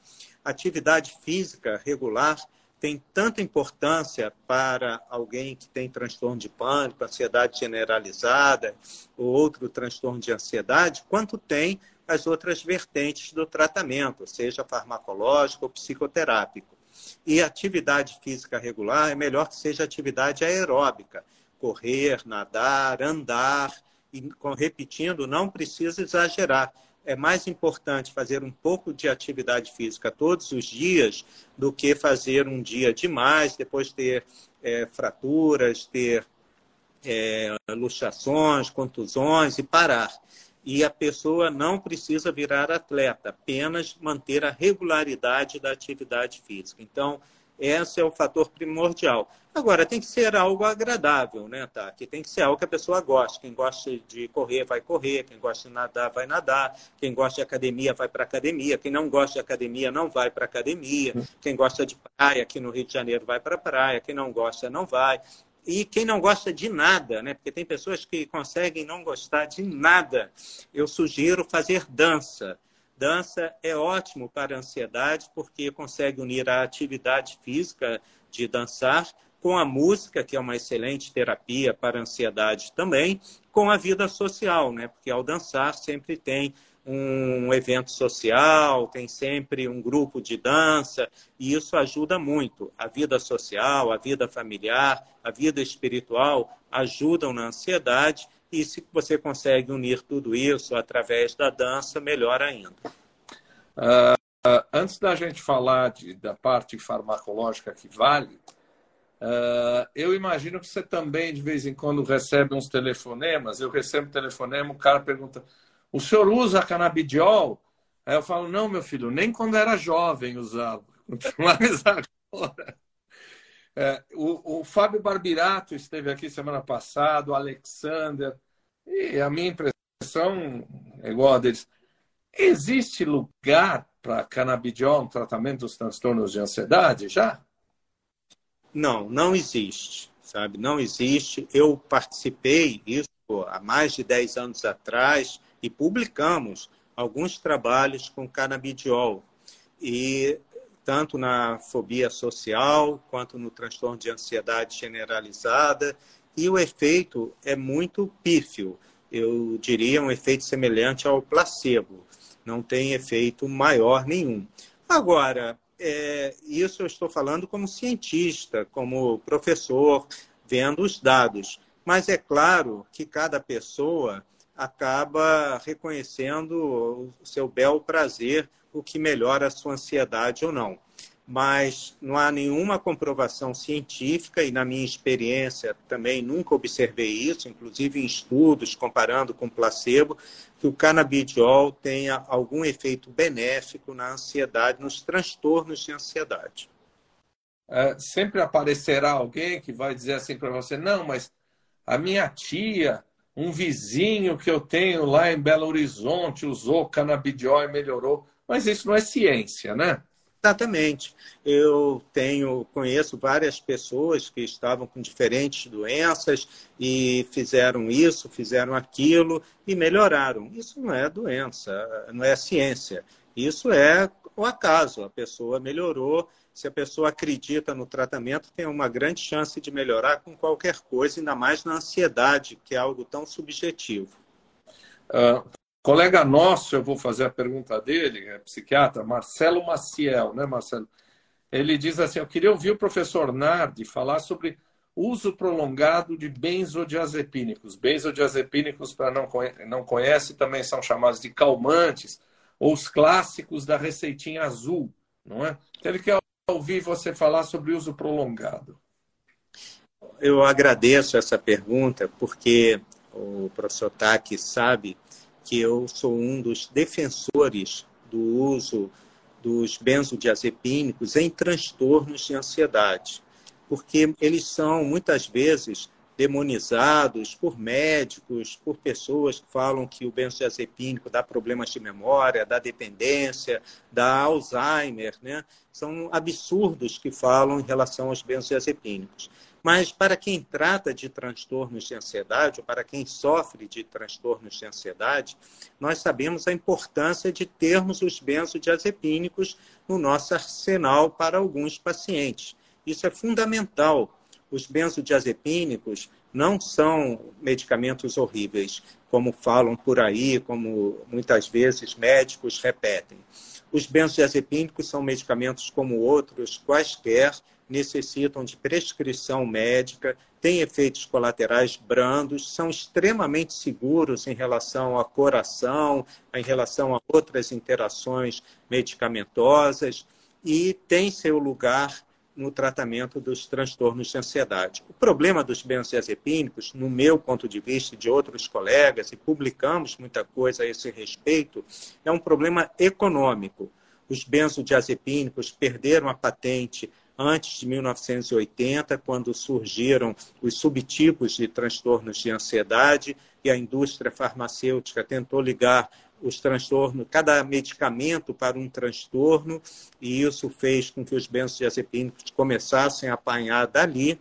Atividade física regular tem tanta importância para alguém que tem transtorno de pânico, ansiedade generalizada ou outro transtorno de ansiedade, quanto tem as outras vertentes do tratamento, seja farmacológico ou psicoterápico. E atividade física regular é melhor que seja atividade aeróbica, correr, nadar, andar. e repetindo, não precisa exagerar. É mais importante fazer um pouco de atividade física todos os dias do que fazer um dia demais, depois ter é, fraturas, ter é, luxações, contusões e parar. E a pessoa não precisa virar atleta, apenas manter a regularidade da atividade física. Então, esse é o fator primordial. Agora, tem que ser algo agradável, né, tá? Que tem que ser algo que a pessoa goste. Quem gosta de correr, vai correr. Quem gosta de nadar, vai nadar. Quem gosta de academia, vai para academia. Quem não gosta de academia, não vai para academia. Quem gosta de praia, aqui no Rio de Janeiro, vai para praia. Quem não gosta, não vai. E quem não gosta de nada, né? Porque tem pessoas que conseguem não gostar de nada. Eu sugiro fazer dança. Dança é ótimo para a ansiedade porque consegue unir a atividade física de dançar com a música, que é uma excelente terapia para a ansiedade também, com a vida social, né? Porque ao dançar sempre tem um evento social, tem sempre um grupo de dança, e isso ajuda muito. A vida social, a vida familiar, a vida espiritual ajudam na ansiedade e se você consegue unir tudo isso através da dança, melhor ainda. Uh, antes da gente falar de, da parte farmacológica que vale, uh, eu imagino que você também, de vez em quando, recebe uns telefonemas. Eu recebo um telefonema, o cara pergunta: o senhor usa canabidiol? Aí eu falo: não, meu filho, nem quando era jovem usava. <laughs> Mas agora. É, o, o Fábio Barbirato esteve aqui semana passada, o Alexander, e a minha impressão é igual a deles. Existe lugar para canabidiol no tratamento dos transtornos de ansiedade já? Não, não existe, sabe? Não existe. Eu participei isso há mais de 10 anos atrás e publicamos alguns trabalhos com canabidiol. E tanto na fobia social quanto no transtorno de ansiedade generalizada, e o efeito é muito pífio. Eu diria um efeito semelhante ao placebo. Não tem efeito maior nenhum. Agora, é, isso eu estou falando como cientista, como professor, vendo os dados. Mas é claro que cada pessoa acaba reconhecendo o seu bel prazer, o que melhora a sua ansiedade ou não mas não há nenhuma comprovação científica, e na minha experiência também nunca observei isso, inclusive em estudos comparando com placebo, que o canabidiol tenha algum efeito benéfico na ansiedade, nos transtornos de ansiedade. É, sempre aparecerá alguém que vai dizer assim para você: não, mas a minha tia, um vizinho que eu tenho lá em Belo Horizonte usou canabidiol e melhorou. Mas isso não é ciência, né? Exatamente. Eu tenho, conheço várias pessoas que estavam com diferentes doenças e fizeram isso, fizeram aquilo e melhoraram. Isso não é doença, não é ciência. Isso é o acaso. A pessoa melhorou. Se a pessoa acredita no tratamento, tem uma grande chance de melhorar com qualquer coisa, ainda mais na ansiedade, que é algo tão subjetivo. Uh, Colega nosso, eu vou fazer a pergunta dele, é psiquiatra, Marcelo Maciel, né, Marcelo? Ele diz assim: Eu queria ouvir o professor Nardi falar sobre uso prolongado de benzodiazepínicos. Benzodiazepínicos, para não, não conhece, também são chamados de calmantes, ou os clássicos da receitinha azul, não é? Então, ele quer ouvir você falar sobre uso prolongado. Eu agradeço essa pergunta, porque o professor Taki sabe que eu sou um dos defensores do uso dos benzodiazepínicos em transtornos de ansiedade, porque eles são muitas vezes demonizados por médicos, por pessoas que falam que o benzodiazepínico dá problemas de memória, dá dependência, dá Alzheimer, né? São absurdos que falam em relação aos benzodiazepínicos. Mas para quem trata de transtornos de ansiedade, ou para quem sofre de transtornos de ansiedade, nós sabemos a importância de termos os benzodiazepínicos no nosso arsenal para alguns pacientes. Isso é fundamental. Os benzodiazepínicos não são medicamentos horríveis, como falam por aí, como muitas vezes médicos repetem. Os benzodiazepínicos são medicamentos como outros quaisquer necessitam de prescrição médica, têm efeitos colaterais brandos, são extremamente seguros em relação ao coração, em relação a outras interações medicamentosas e têm seu lugar no tratamento dos transtornos de ansiedade. O problema dos benzodiazepínicos, no meu ponto de vista e de outros colegas, e publicamos muita coisa a esse respeito, é um problema econômico. Os benzodiazepínicos perderam a patente antes de 1980, quando surgiram os subtipos de transtornos de ansiedade e a indústria farmacêutica tentou ligar os transtornos, cada medicamento para um transtorno, e isso fez com que os benzodiazepínicos começassem a apanhar dali.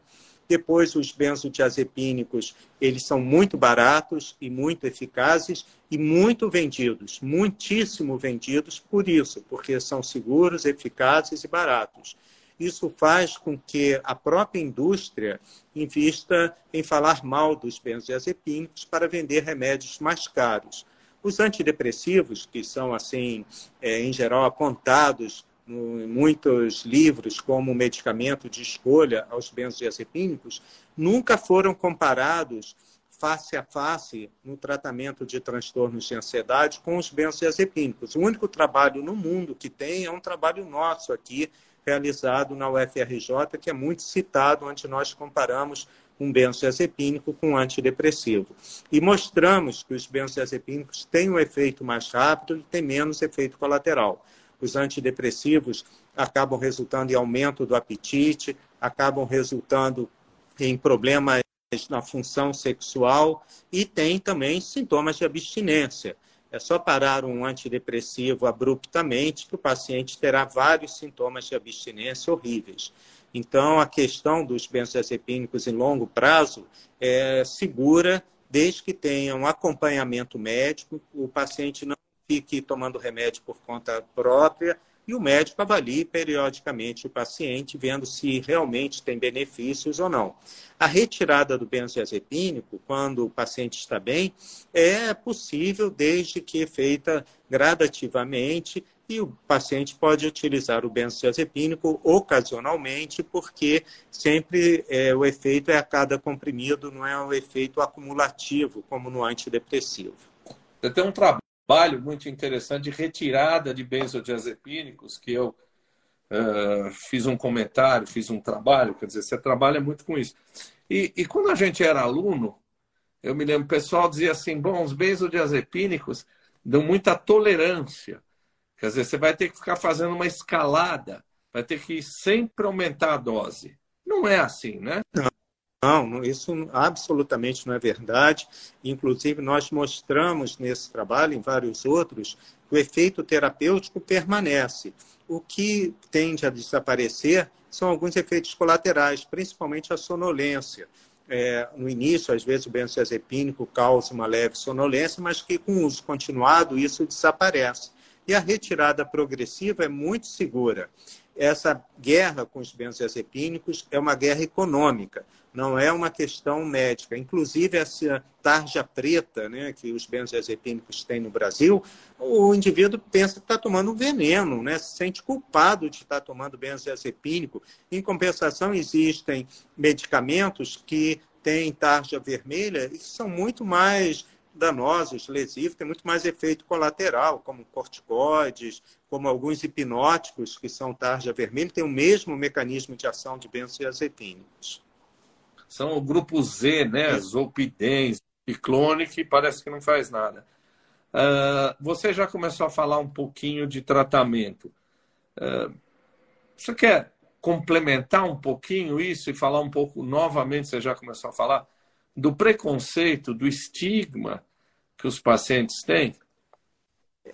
Depois, os benzodiazepínicos, eles são muito baratos e muito eficazes e muito vendidos, muitíssimo vendidos por isso, porque são seguros, eficazes e baratos. Isso faz com que a própria indústria invista em falar mal dos benzodiazepínicos para vender remédios mais caros. Os antidepressivos, que são, assim, é, em geral, apontados em muitos livros como medicamento de escolha aos benzodiazepínicos, nunca foram comparados face a face no tratamento de transtornos de ansiedade com os benzodiazepínicos. O único trabalho no mundo que tem é um trabalho nosso aqui, realizado na UFRJ, que é muito citado, onde nós comparamos um benzodiazepínico com um antidepressivo. E mostramos que os benzodiazepínicos têm um efeito mais rápido e têm menos efeito colateral. Os antidepressivos acabam resultando em aumento do apetite, acabam resultando em problemas na função sexual e tem também sintomas de abstinência. É só parar um antidepressivo abruptamente que o paciente terá vários sintomas de abstinência horríveis. Então, a questão dos benzodiazepínicos em longo prazo é segura, desde que tenha um acompanhamento médico, o paciente não fique tomando remédio por conta própria e o médico avalie periodicamente o paciente, vendo se realmente tem benefícios ou não. A retirada do benzodiazepínico, quando o paciente está bem, é possível desde que feita gradativamente e o paciente pode utilizar o benzodiazepínico ocasionalmente, porque sempre é, o efeito é a cada comprimido, não é um efeito acumulativo, como no antidepressivo. Você tem um trabalho muito interessante de retirada de benzodiazepínicos, que eu uh, fiz um comentário, fiz um trabalho, quer dizer, você trabalha muito com isso. E, e quando a gente era aluno, eu me lembro, o pessoal dizia assim, bom, os benzodiazepínicos dão muita tolerância. Quer dizer, você vai ter que ficar fazendo uma escalada, vai ter que sempre aumentar a dose. Não é assim, né? Não, isso absolutamente não é verdade. Inclusive, nós mostramos nesse trabalho, em vários outros, que o efeito terapêutico permanece. O que tende a desaparecer são alguns efeitos colaterais, principalmente a sonolência. É, no início, às vezes, o benzodiazepínico causa uma leve sonolência, mas que com uso continuado isso desaparece. E a retirada progressiva é muito segura. Essa guerra com os benzodiazepínicos é uma guerra econômica, não é uma questão médica. Inclusive, essa tarja preta né, que os benzodiazepínicos têm no Brasil, o indivíduo pensa que está tomando um veneno, né, se sente culpado de estar tomando benzodiazepínico. Em compensação, existem medicamentos que têm tarja vermelha e são muito mais danosos, lesivos, tem muito mais efeito colateral, como corticoides, como alguns hipnóticos, que são tarja vermelha, tem o mesmo mecanismo de ação de benzodiazepínicos. São o grupo Z, né? Zolpidem, ciclone, que parece que não faz nada. Uh, você já começou a falar um pouquinho de tratamento. Uh, você quer complementar um pouquinho isso e falar um pouco novamente? Você já começou a falar do preconceito, do estigma que os pacientes têm?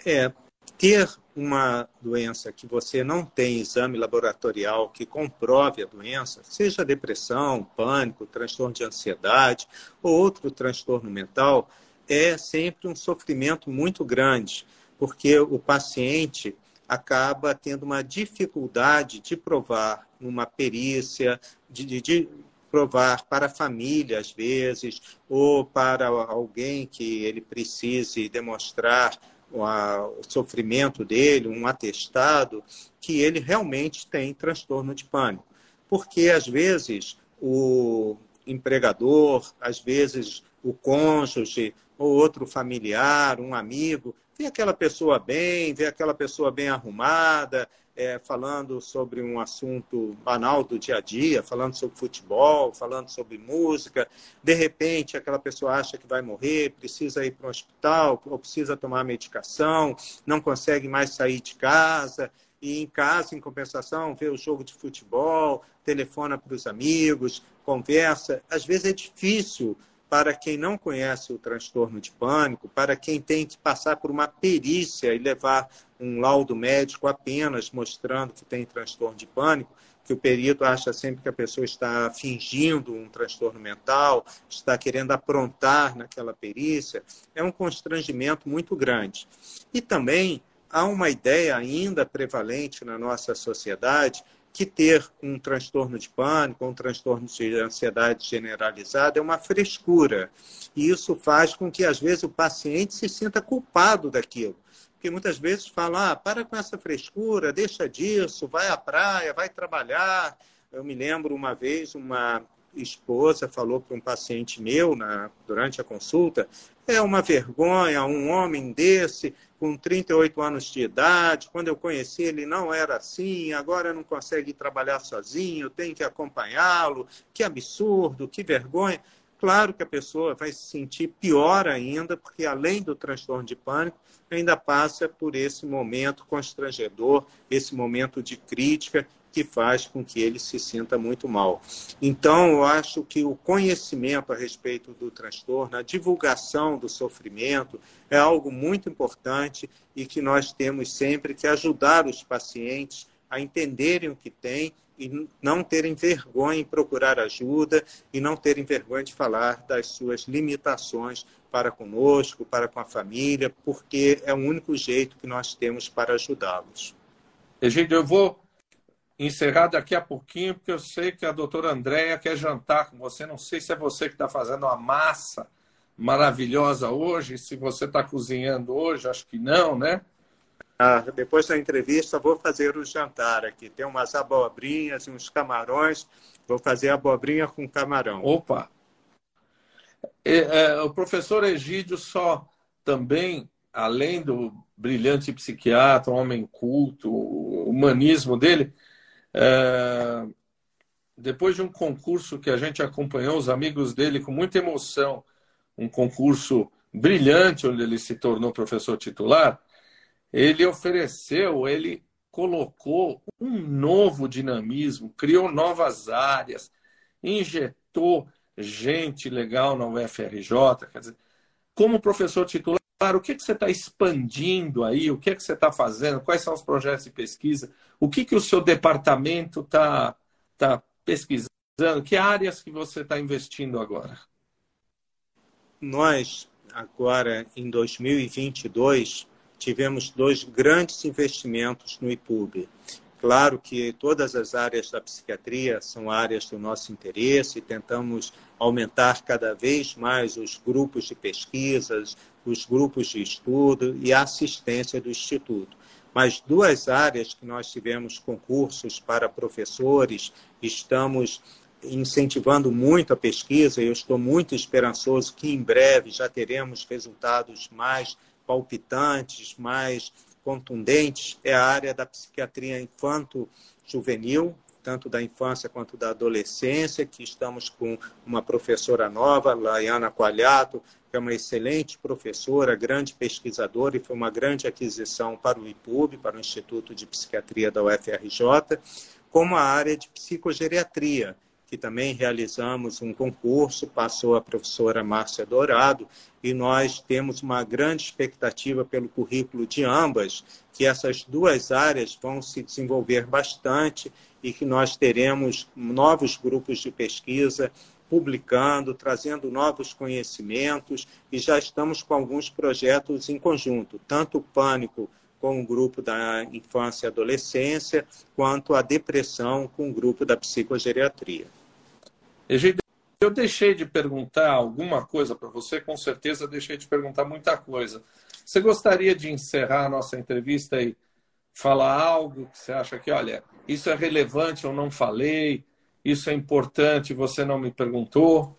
É, ter uma doença que você não tem exame laboratorial que comprove a doença, seja depressão, pânico, transtorno de ansiedade ou outro transtorno mental, é sempre um sofrimento muito grande, porque o paciente acaba tendo uma dificuldade de provar numa perícia, de, de, provar para a família, às vezes, ou para alguém que ele precise demonstrar o sofrimento dele, um atestado, que ele realmente tem transtorno de pânico. porque às vezes o empregador, às vezes o cônjuge ou outro familiar, um amigo, vê aquela pessoa bem, vê aquela pessoa bem arrumada, é, falando sobre um assunto banal do dia a dia, falando sobre futebol, falando sobre música. De repente, aquela pessoa acha que vai morrer, precisa ir para um hospital, ou precisa tomar medicação, não consegue mais sair de casa. E em casa, em compensação, vê o jogo de futebol, telefona para os amigos, conversa. Às vezes é difícil para quem não conhece o transtorno de pânico, para quem tem que passar por uma perícia e levar um laudo médico apenas mostrando que tem transtorno de pânico, que o perito acha sempre que a pessoa está fingindo um transtorno mental, está querendo aprontar naquela perícia, é um constrangimento muito grande. E também há uma ideia ainda prevalente na nossa sociedade que ter um transtorno de pânico, um transtorno de ansiedade generalizada é uma frescura. E isso faz com que, às vezes, o paciente se sinta culpado daquilo. Porque muitas vezes fala, ah, para com essa frescura, deixa disso, vai à praia, vai trabalhar. Eu me lembro uma vez, uma esposa falou para um paciente meu na, durante a consulta, é uma vergonha um homem desse com 38 anos de idade, quando eu conheci ele não era assim, agora não consegue trabalhar sozinho, tem que acompanhá-lo, que absurdo, que vergonha. Claro que a pessoa vai se sentir pior ainda, porque além do transtorno de pânico, ainda passa por esse momento constrangedor, esse momento de crítica que faz com que ele se sinta muito mal. Então, eu acho que o conhecimento a respeito do transtorno, a divulgação do sofrimento, é algo muito importante e que nós temos sempre que ajudar os pacientes a entenderem o que têm e não terem vergonha em procurar ajuda e não terem vergonha de falar das suas limitações para conosco, para com a família, porque é o único jeito que nós temos para ajudá-los. Egídio, eu vou encerrar daqui a pouquinho, porque eu sei que a doutora Andréia quer jantar com você. Não sei se é você que está fazendo uma massa maravilhosa hoje, se você está cozinhando hoje, acho que não, né? Ah, depois da entrevista, vou fazer o jantar aqui. Tem umas abobrinhas e uns camarões. Vou fazer abobrinha com camarão. Opa! É, é, o professor Egídio só também, além do brilhante psiquiatra, um homem culto, o humanismo dele, é, depois de um concurso que a gente acompanhou, os amigos dele com muita emoção, um concurso brilhante, onde ele se tornou professor titular, ele ofereceu, ele colocou um novo dinamismo, criou novas áreas, injetou gente legal na UFRJ. Quer dizer, como professor titular, o que, que você está expandindo aí? O que, que você está fazendo? Quais são os projetos de pesquisa? O que, que o seu departamento está tá pesquisando? Que áreas que você está investindo agora? Nós, agora em 2022, tivemos dois grandes investimentos no IPUB. Claro que todas as áreas da psiquiatria são áreas do nosso interesse e tentamos aumentar cada vez mais os grupos de pesquisas, os grupos de estudo e a assistência do Instituto. Mas duas áreas que nós tivemos concursos para professores, estamos incentivando muito a pesquisa e eu estou muito esperançoso que em breve já teremos resultados mais palpitantes, mais contundentes é a área da psiquiatria infanto-juvenil, tanto da infância quanto da adolescência, que estamos com uma professora nova, Laiana Coalhato, que é uma excelente professora, grande pesquisadora e foi uma grande aquisição para o IPUB, para o Instituto de Psiquiatria da UFRJ, como a área de psicogeriatria, que também realizamos um concurso, passou a professora Márcia Dourado, e nós temos uma grande expectativa pelo currículo de ambas, que essas duas áreas vão se desenvolver bastante e que nós teremos novos grupos de pesquisa publicando, trazendo novos conhecimentos e já estamos com alguns projetos em conjunto, tanto o Pânico com o grupo da infância e adolescência, quanto a depressão com o grupo da psicogeriatria. Eu deixei de perguntar alguma coisa para você, com certeza deixei de perguntar muita coisa. Você gostaria de encerrar a nossa entrevista e falar algo que você acha que, olha, isso é relevante, eu não falei, isso é importante, você não me perguntou?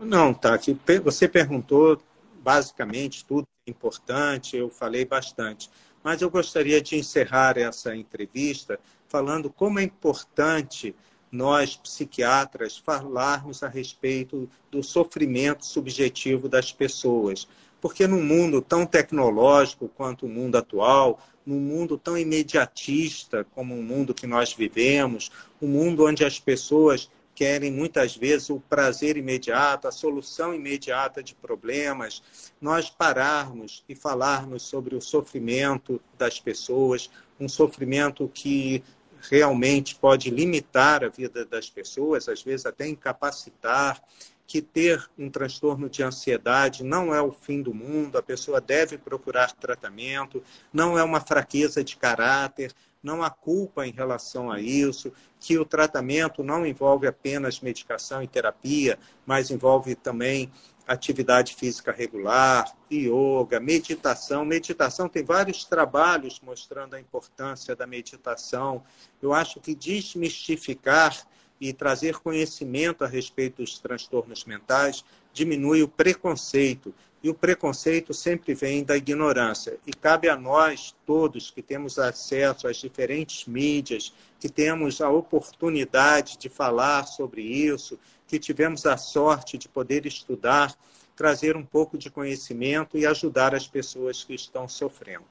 Não, tá. Você perguntou basicamente tudo é importante, eu falei bastante. Mas eu gostaria de encerrar essa entrevista falando como é importante nós, psiquiatras, falarmos a respeito do sofrimento subjetivo das pessoas. Porque num mundo tão tecnológico quanto o mundo atual, num mundo tão imediatista como o mundo que nós vivemos, um mundo onde as pessoas querem muitas vezes o prazer imediato, a solução imediata de problemas, nós pararmos e falarmos sobre o sofrimento das pessoas, um sofrimento que realmente pode limitar a vida das pessoas, às vezes até incapacitar, que ter um transtorno de ansiedade não é o fim do mundo, a pessoa deve procurar tratamento, não é uma fraqueza de caráter, não há culpa em relação a isso, que o tratamento não envolve apenas medicação e terapia, mas envolve também atividade física regular, yoga, meditação. Meditação tem vários trabalhos mostrando a importância da meditação. Eu acho que desmistificar e trazer conhecimento a respeito dos transtornos mentais diminui o preconceito. E o preconceito sempre vem da ignorância. E cabe a nós todos que temos acesso às diferentes mídias, que temos a oportunidade de falar sobre isso, que tivemos a sorte de poder estudar, trazer um pouco de conhecimento e ajudar as pessoas que estão sofrendo.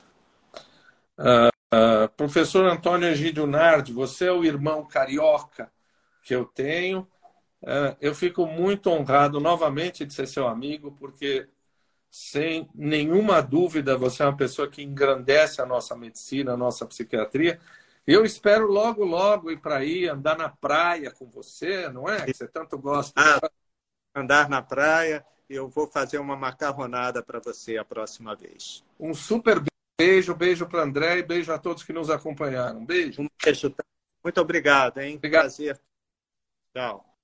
Uh, uh, professor Antônio Egídio Nardi, você é o irmão carioca que eu tenho. Uh, eu fico muito honrado novamente de ser seu amigo, porque sem nenhuma dúvida você é uma pessoa que engrandece a nossa medicina, a nossa psiquiatria. Eu espero logo, logo ir para aí, andar na praia com você, não é? Você tanto gosta. Ah, andar na praia. Eu vou fazer uma macarronada para você a próxima vez. Um super beijo, beijo para André e beijo a todos que nos acompanharam. Beijo. Um beijo. Muito obrigado, hein? Obrigado. Prazer. Tchau.